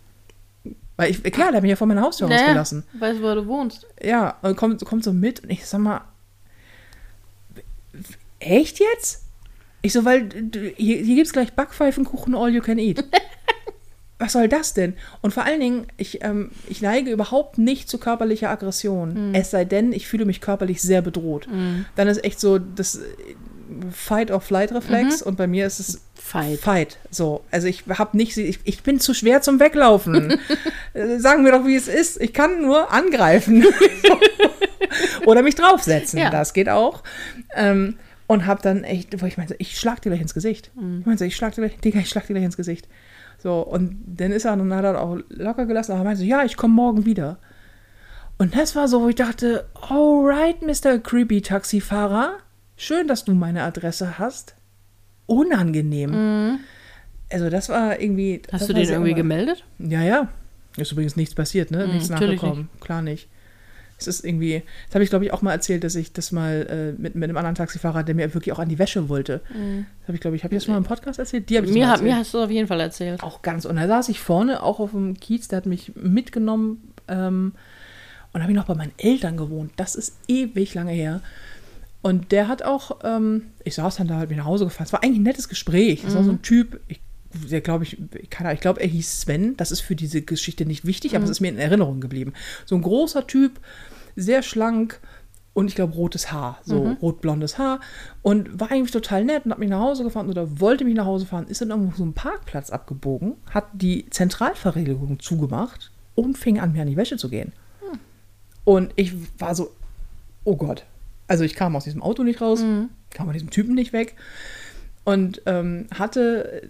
Weil ich, klar, der hat mich ja vor meiner Haustür Naja, rausgelassen. weißt, wo du wohnst. Ja, und kommt, kommt so mit und ich sag mal, echt jetzt? Ich so, weil du- hier, hier gibt es gleich Backpfeifenkuchen all you can eat. Was soll das denn? Und vor allen Dingen, ich, ähm, ich neige überhaupt nicht zu körperlicher Aggression. Es sei denn, ich fühle mich körperlich sehr bedroht. Dann ist echt so das äh, Fight-or-Flight-Reflex und bei mir ist es Fight. Fight. So, also ich habe nicht, ich, ich bin zu schwer zum Weglaufen. Äh, Sagen wir doch, wie es ist. Ich kann nur angreifen oder mich draufsetzen. Ja. Das geht auch. Ähm, und habe dann echt, wo ich meinte, ich schlag dir gleich ins Gesicht. Mhm. Ich meinte, ich schlag dir gleich, Digga, ich schlag dir gleich ins Gesicht. So, und dann ist er, dann hat er auch locker gelassen, aber er meinte, so, ja, ich komme morgen wieder. Und das war so, wo ich dachte, alright, Mr. Creepy Taxifahrer, schön, dass du meine Adresse hast. Unangenehm. Also das war irgendwie. das Mhm. Hast du den irgendwie gemeldet? Ja, ja. Ist übrigens nichts passiert, ne? Nichts natürlich nachgekommen. Klar nicht. Es ist irgendwie, das habe ich glaube ich auch mal erzählt, dass ich das mal äh, mit, mit einem anderen Taxifahrer, der mir wirklich auch an die Wäsche wollte. Das habe ich glaube ich, habe ich das mal im Podcast erzählt? Die habe ich Mir, erzählt. mir hast du auf jeden Fall erzählt. Auch ganz. Und da saß ich vorne, auch auf dem Kiez, der hat mich mitgenommen ähm, und habe ich noch bei meinen Eltern gewohnt. Das ist ewig lange her. Und der hat auch, ähm, ich saß dann da halt wieder nach Hause gefahren. Es war eigentlich ein nettes Gespräch. Das war so ein Typ, ich, der glaube ich, keine ich glaube, er hieß Sven. Das ist für diese Geschichte nicht wichtig, aber es ist mir in Erinnerung geblieben. So ein großer Typ, sehr schlank und ich glaube rotes Haar, so rot-blondes Haar und war eigentlich total nett und hat mich nach Hause gefahren oder wollte mich nach Hause fahren, ist dann irgendwo so einen Parkplatz abgebogen, hat die Zentralverriegelung zugemacht und fing an, mir an die Wäsche zu gehen. Und ich war so, oh Gott. Also ich kam aus diesem Auto nicht raus, kam von diesem Typen nicht weg und ähm, hatte äh,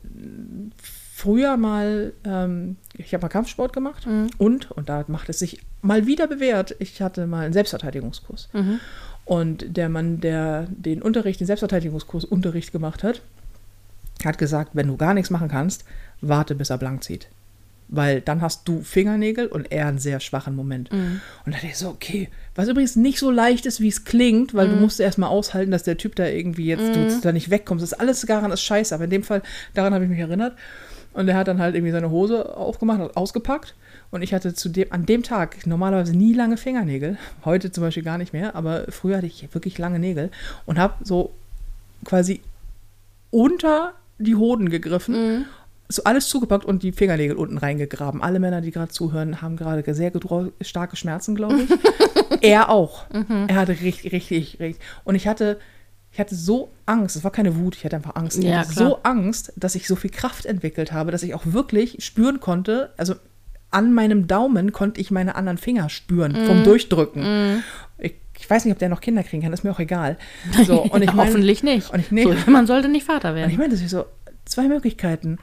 früher mal, ähm, ich habe mal Kampfsport gemacht und, und da macht es sich mal wieder bewährt, ich hatte mal einen Selbstverteidigungskurs. Und der Mann, der den Unterricht, den Selbstverteidigungskurs Unterricht gemacht hat, hat gesagt, wenn du gar nichts machen kannst, warte, bis er blank zieht. Weil dann hast du Fingernägel und er einen sehr schwachen Moment. Und da dachte ich so, okay, was übrigens nicht so leicht ist, wie es klingt, weil du musst erstmal aushalten, dass der Typ da irgendwie jetzt du da nicht wegkommst. Das ist alles daran ist scheiße, aber in dem Fall, daran habe ich mich erinnert. Und er hat dann halt irgendwie seine Hose aufgemacht und ausgepackt. Und ich hatte zu dem, an dem Tag normalerweise nie lange Fingernägel. Heute zum Beispiel gar nicht mehr, aber früher hatte ich wirklich lange Nägel und habe so quasi unter die Hoden gegriffen, so alles zugepackt und die Fingernägel unten reingegraben. Alle Männer, die gerade zuhören, haben gerade sehr starke Schmerzen, glaube ich. er auch. Er hatte richtig, richtig, richtig. Und ich hatte, ich hatte so Angst. Es war keine Wut, ich hatte einfach Angst. Ich Ja, hatte klar. so Angst, dass ich so viel Kraft entwickelt habe, dass ich auch wirklich spüren konnte, also an meinem Daumen konnte ich meine anderen Finger spüren Mhm. vom Durchdrücken. Ich, ich weiß nicht, ob der noch Kinder kriegen kann, ist mir auch egal. So, und ich mein- Hoffentlich nicht. Und ich, nee, so, man sollte nicht Vater und ich werden. meine, das ist so zwei Möglichkeiten.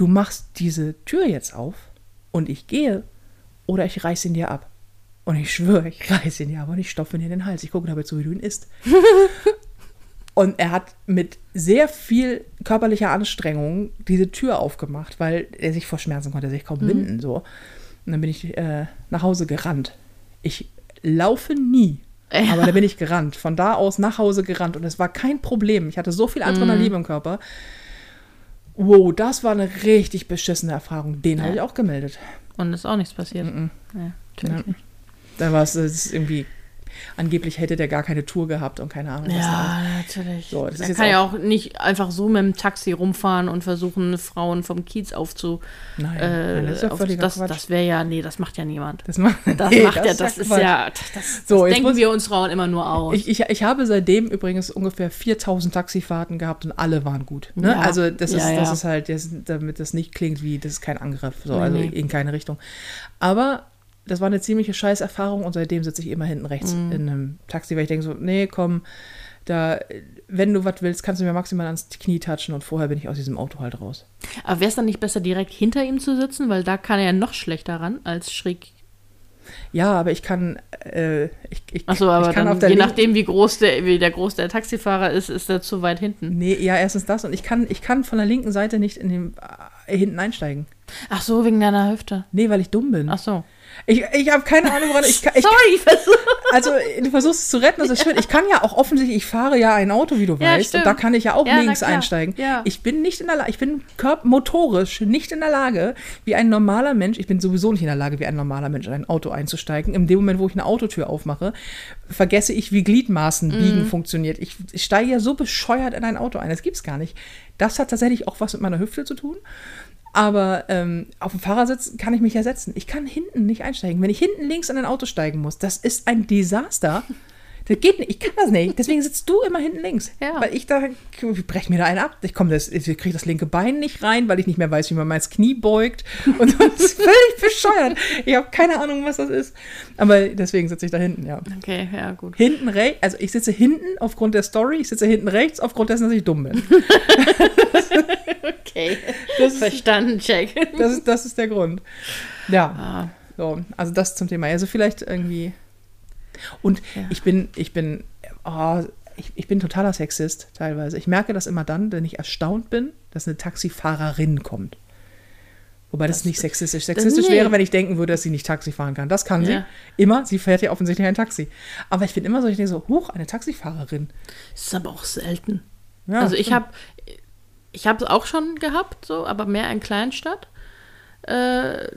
Du machst diese Tür jetzt auf und ich gehe oder ich reiß ihn dir ab. Und ich schwöre, ich reiß ihn dir ab und ich stopfe ihn dir in den Hals. Ich gucke dabei zu, wie du ihn isst. und er hat mit sehr viel körperlicher Anstrengung diese Tür aufgemacht, weil er sich vor Schmerzen konnte, er sich kaum winden. So. Und dann bin ich äh, nach Hause gerannt. Ich laufe nie. Ja. Aber da bin ich gerannt. Von da aus nach Hause gerannt. Und es war kein Problem. Ich hatte so viel Adrenalin im Körper. Wow, das war eine richtig beschissene Erfahrung. Den habe ich auch gemeldet. Und ist auch nichts passiert. Mhm. Ja, natürlich Ja. Da war es irgendwie, angeblich hätte der gar keine Tour gehabt und keine Ahnung. was Ja, natürlich. So, das ist er kann ja auch nicht einfach so mit dem Taxi rumfahren und versuchen, Frauen vom Kiez aufzu. Nein, äh, das ja auf- das, das wäre ja, nee, das macht ja niemand. Das macht, Das nee, macht ja, das ist Quatsch. ja, das, das, So, das denken muss- wir uns Frauen immer nur aus. Ich, ich, ich habe seitdem übrigens ungefähr 4000 Taxifahrten gehabt und alle waren gut. Ne? Ja. Also das ist, das ist halt, das, damit das nicht klingt wie, das ist kein Angriff, so, also nee. in keine Richtung. Aber das war eine ziemliche Scheißerfahrung und seitdem sitze ich immer hinten rechts Mhm. in einem Taxi, weil ich denke so, nee, komm, da, wenn du was willst, kannst du mir maximal ans Knie touchen und vorher bin ich aus diesem Auto halt raus. Aber wäre es dann nicht besser, direkt hinter ihm zu sitzen? Weil da kann er ja noch schlechter ran als schräg Ja, aber ich kann, äh, ich, ich, Achso, aber ich kann dann, je linken- nachdem, wie groß der, wie der groß der Taxifahrer ist, ist er zu weit hinten. Nee, ja, erstens das und ich kann, ich kann von der linken Seite nicht in den, äh, hinten einsteigen. Ach so, wegen deiner Hüfte. Nee, weil ich dumm bin. Ach so. Ich, ich habe keine Ahnung, woran ich, kann- ich Sorry, ich versuch. Also, du versuchst es zu retten, das ist schön. Ich kann ja auch offensichtlich, ich fahre ja ein Auto, wie du Ja, weißt, stimmt. und da kann ich ja auch Ja, links einsteigen. Ja. Ich bin nicht in der Lage, ich bin motorisch nicht in der Lage, wie ein normaler Mensch, ich bin sowieso nicht in der Lage, wie ein normaler Mensch in ein Auto einzusteigen. In dem Moment, wo ich eine Autotür aufmache, vergesse ich, wie Gliedmaßen Mhm. biegen funktioniert. Ich, ich steige ja so bescheuert in ein Auto ein, das gibt's gar nicht. Das hat tatsächlich auch was mit meiner Hüfte zu tun. Aber ähm, auf dem Fahrersitz kann ich mich ja setzen. Ich kann hinten nicht einsteigen. Wenn ich hinten links in ein Auto steigen muss, das ist ein Desaster. Das geht nicht. Ich kann das nicht. Deswegen sitzt du immer hinten links. Ja. Weil ich da, ich brech mir da einen ab. Ich komme das, ich kriege das linke Bein nicht rein, weil ich nicht mehr weiß, wie man mein Knie beugt. Und das ist völlig bescheuert. Ich habe keine Ahnung, was das ist. Aber deswegen sitze ich da hinten, ja. Okay, ja, gut. Hinten rechts, also ich sitze hinten aufgrund der Story, ich sitze hinten rechts aufgrund dessen, dass ich dumm bin. Okay. Verstanden, check. Das ist, das ist der Grund. Ja. Ah, So, also das zum Thema. Also vielleicht irgendwie. Und Ja. ich bin, ich bin, oh, ich, ich bin totaler Sexist teilweise. Ich merke das immer dann, wenn ich erstaunt bin, dass eine Taxifahrerin kommt. Wobei das, Das- nicht sexistisch. Sexistisch nee. wäre, wenn ich denken würde, dass sie nicht Taxi fahren kann. Das kann sie. Ja. Immer. Sie fährt ja offensichtlich ein Taxi. Aber ich bin immer so, ich denke so, huch, eine Taxifahrerin. ist aber auch selten. Ja, also ich habe ich habe es auch schon gehabt, so, aber mehr in Kleinstadt. Äh,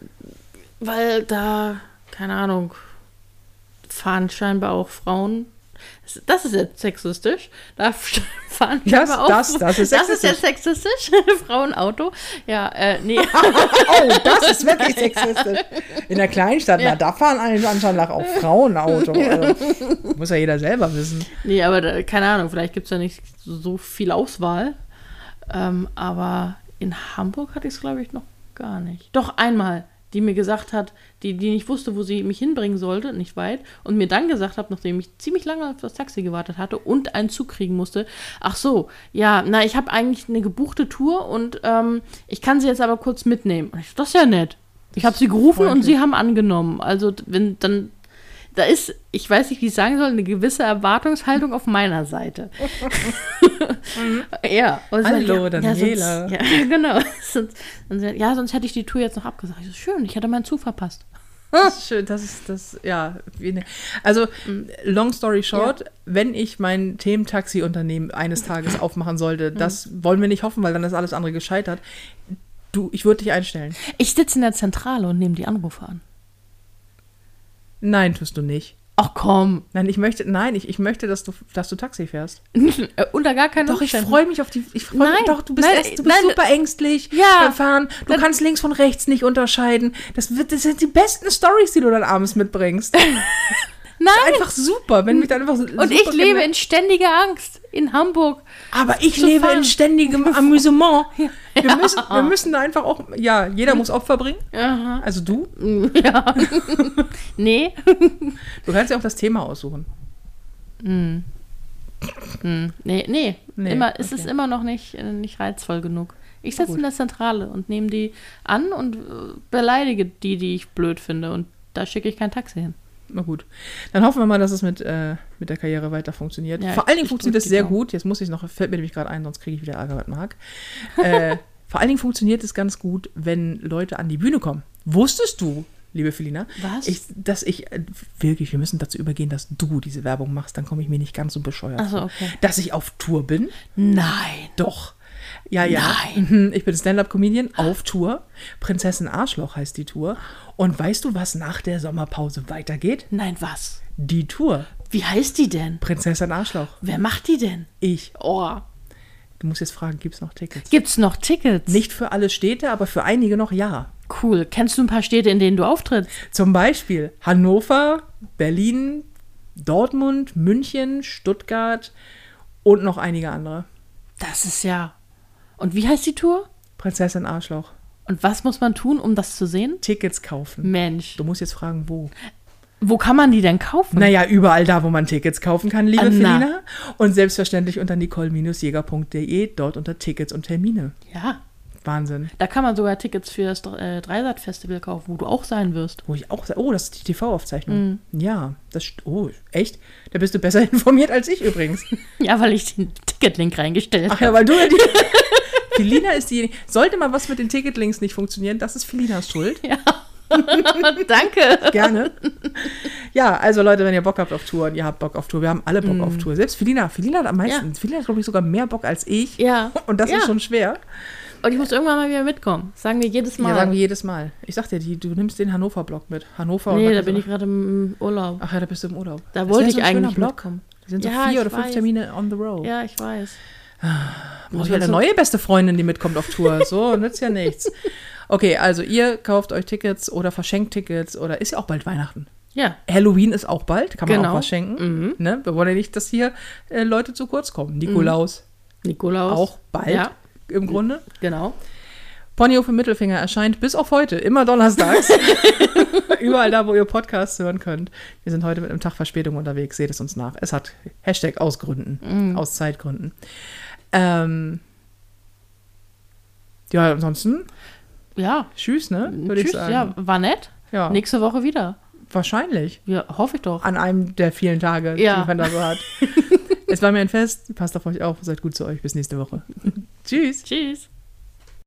weil da, keine Ahnung, fahren scheinbar auch Frauen. Das- ist jetzt sexistisch. Da fahren Das- scheinbar auch das- das ist Das ist jetzt sexistisch. Frauenauto. Ja, äh, nee. Oh, das ist wirklich sexistisch. In der Kleinstadt, na, da fahren alle anscheinend auch Frauenauto. Also, muss ja jeder selber wissen. Nee, aber da, keine Ahnung, vielleicht gibt es ja nicht so viel Auswahl. Ähm, aber in Hamburg hatte ich es, glaube ich, noch gar nicht. Doch einmal, die mir gesagt hat, die, die nicht wusste, wo sie mich hinbringen sollte, nicht weit, und mir dann gesagt hat, nachdem ich ziemlich lange auf das Taxi gewartet hatte und einen Zug kriegen musste, ach so, ja, na, ich habe eigentlich eine gebuchte Tour und ähm, ich kann sie jetzt aber kurz mitnehmen. Und ich, das ist ja nett. Ich habe sie gerufen und freundlich. sie haben angenommen. Also, wenn dann da ist, ich weiß nicht, wie ich sagen soll, eine gewisse Erwartungshaltung auf meiner Seite. ja. und Hallo, ja, Daniela. Ja, sonst, ja, genau. Sonst, ja, sonst hätte ich die Tour jetzt noch abgesagt. Ich so, schön, ich hätte meinen Zug verpasst. Das ist schön, das ist das, ja. ne- Also, long story short, wenn ich mein Themen-Taxi-Unternehmen eines Tages aufmachen sollte, das wollen wir nicht hoffen, weil dann ist alles andere gescheitert. Du, ich würde dich einstellen. Ich sitze in der Zentrale und nehme die Anrufe an. Nein, tust du nicht. Ach komm. Nein, ich möchte, nein, ich, ich möchte, dass du, dass du Taxi fährst. Äh, Unter gar keinen Doch, ich freue mich auf die. Ich freu mich, doch, du bist, nein, du bist nein. super ängstlich Ja. beim Fahren. Du kannst links von rechts nicht unterscheiden. Das, wird, das sind die besten Stories, die du dann abends mitbringst. Nein. Einfach super, wenn mich dann einfach Und ich lebe in ständiger Angst in Hamburg. Aber ich lebe fahren. in ständigem Amüsement. Wir, müssen, wir müssen da einfach auch, ja, jeder muss Opfer bringen. Aha. Also du. Ja. nee. Du kannst ja auch das Thema aussuchen. Hm, Nee, nee. Nee, immer, es okay. ist immer noch nicht, äh, nicht reizvoll genug. Ich sitze gut. in der Zentrale und nehme die an und äh, beleidige die, die ich blöd finde. Und da schicke ich kein Taxi hin. Na gut. Dann hoffen wir mal, dass es mit, äh, mit der Karriere weiter funktioniert. Ja, vor allen Dingen funktioniert es sehr Daumen. gut. Jetzt muss ich noch, fällt mir nämlich gerade ein, sonst kriege ich wieder Ärger mit Marc. Äh, vor allen Dingen funktioniert es ganz gut, wenn Leute an die Bühne kommen. Wusstest du, liebe Felina, Was? ich, dass ich, äh, wirklich, wir müssen dazu übergehen, dass du diese Werbung machst, dann komme ich mir nicht ganz so bescheuert so, okay. Dass ich auf Tour bin, Nein. Doch. Ja, ja. Nein. Mhm, Ich bin Stand-up-Comedian auf Tour. Prinzessin Arschloch heißt die Tour. Und weißt du, was nach der Sommerpause weitergeht? Nein, was? Die Tour. Wie heißt die denn? Prinzessin Arschloch. Wer macht die denn? Ich. Oh. Du musst jetzt fragen, gibt es noch Tickets? Gibt's noch Tickets? Nicht für alle Städte, aber für einige noch ja. Cool. Kennst du ein paar Städte, in denen du auftrittst? Zum Beispiel Hannover, Berlin, Dortmund, München, Stuttgart und noch einige andere. Das ist ja. Und wie heißt die Tour? Prinzessin Arschloch. Und was muss man tun, um das zu sehen? Tickets kaufen. Mensch. Du musst jetzt fragen, wo. Wo kann man die denn kaufen? Naja, überall da, wo man Tickets kaufen kann, liebe Ah, na. Felina. Und selbstverständlich unter nicole-jäger.de, dort unter Tickets und Termine. Ja. Wahnsinn. Da kann man sogar Tickets für das äh, Dreisat-Festival kaufen, wo du auch sein wirst. Wo ich auch sa- oh, das ist die TV-Aufzeichnung. Ja, das oh, echt? Da bist du besser informiert als ich übrigens. Ja, weil ich den Ticketlink reingestellt Ach ja, weil du ja die. Felina ist die. Sollte mal was mit den Ticketlinks nicht funktionieren, das ist Felinas Schuld. habe. Danke. Gerne. Ja, also Leute, wenn ihr Bock habt auf Tour und ihr habt Bock auf Tour, wir haben alle Bock auf Tour. Selbst Felina. Felina hat am meisten. Ja. Felina hat, glaube ich, sogar mehr Bock als ich. Ja. Und das ja. ist schon schwer. Und ich muss irgendwann mal wieder mitkommen. Sagen wir jedes Mal. Ja, sagen wir jedes Mal. Ich sag dir, die, du nimmst den Hannover-Block mit. Hannover nee, da bin ich gerade im Urlaub. Ach ja, da bist du im Urlaub. Da wollte ich so eigentlich Block. mitkommen. Da sind so Ja, vier ich oder fünf weiß. Termine on the road. Ja, ich weiß. Muss ich halt eine neue beste Freundin, die mitkommt auf Tour. So, nützt ja nichts. Okay, also ihr kauft euch Tickets oder verschenkt Tickets oder ist ja auch bald Weihnachten. Ja. Halloween ist auch bald, kann man Genau. auch was schenken. Mhm. Ne? Wir wollen ja nicht, dass hier äh, Leute zu kurz kommen. Nikolaus Nikolaus. auch bald Ja, im Grunde. genau. Ponyhof im Mittelfinger erscheint bis auf heute, immer donnerstags. Überall da, wo ihr Podcasts hören könnt. Wir sind heute mit einem Tag Verspätung unterwegs, seht es uns nach. Es hat Hashtag aus Gründen, Mhm. aus Zeitgründen. Ähm, ja, ansonsten, Ja. tschüss, ne? Würde ich Tschüss. sagen. Ja, war nett. Ja, Nächste Woche wieder. wahrscheinlich. Ja, hoffe ich doch. An einem der vielen Tage, Ja. die man da so hat. es war mir ein Fest. Passt auf euch auf. Seid gut zu euch. Bis nächste Woche. Tschüss. Tschüss.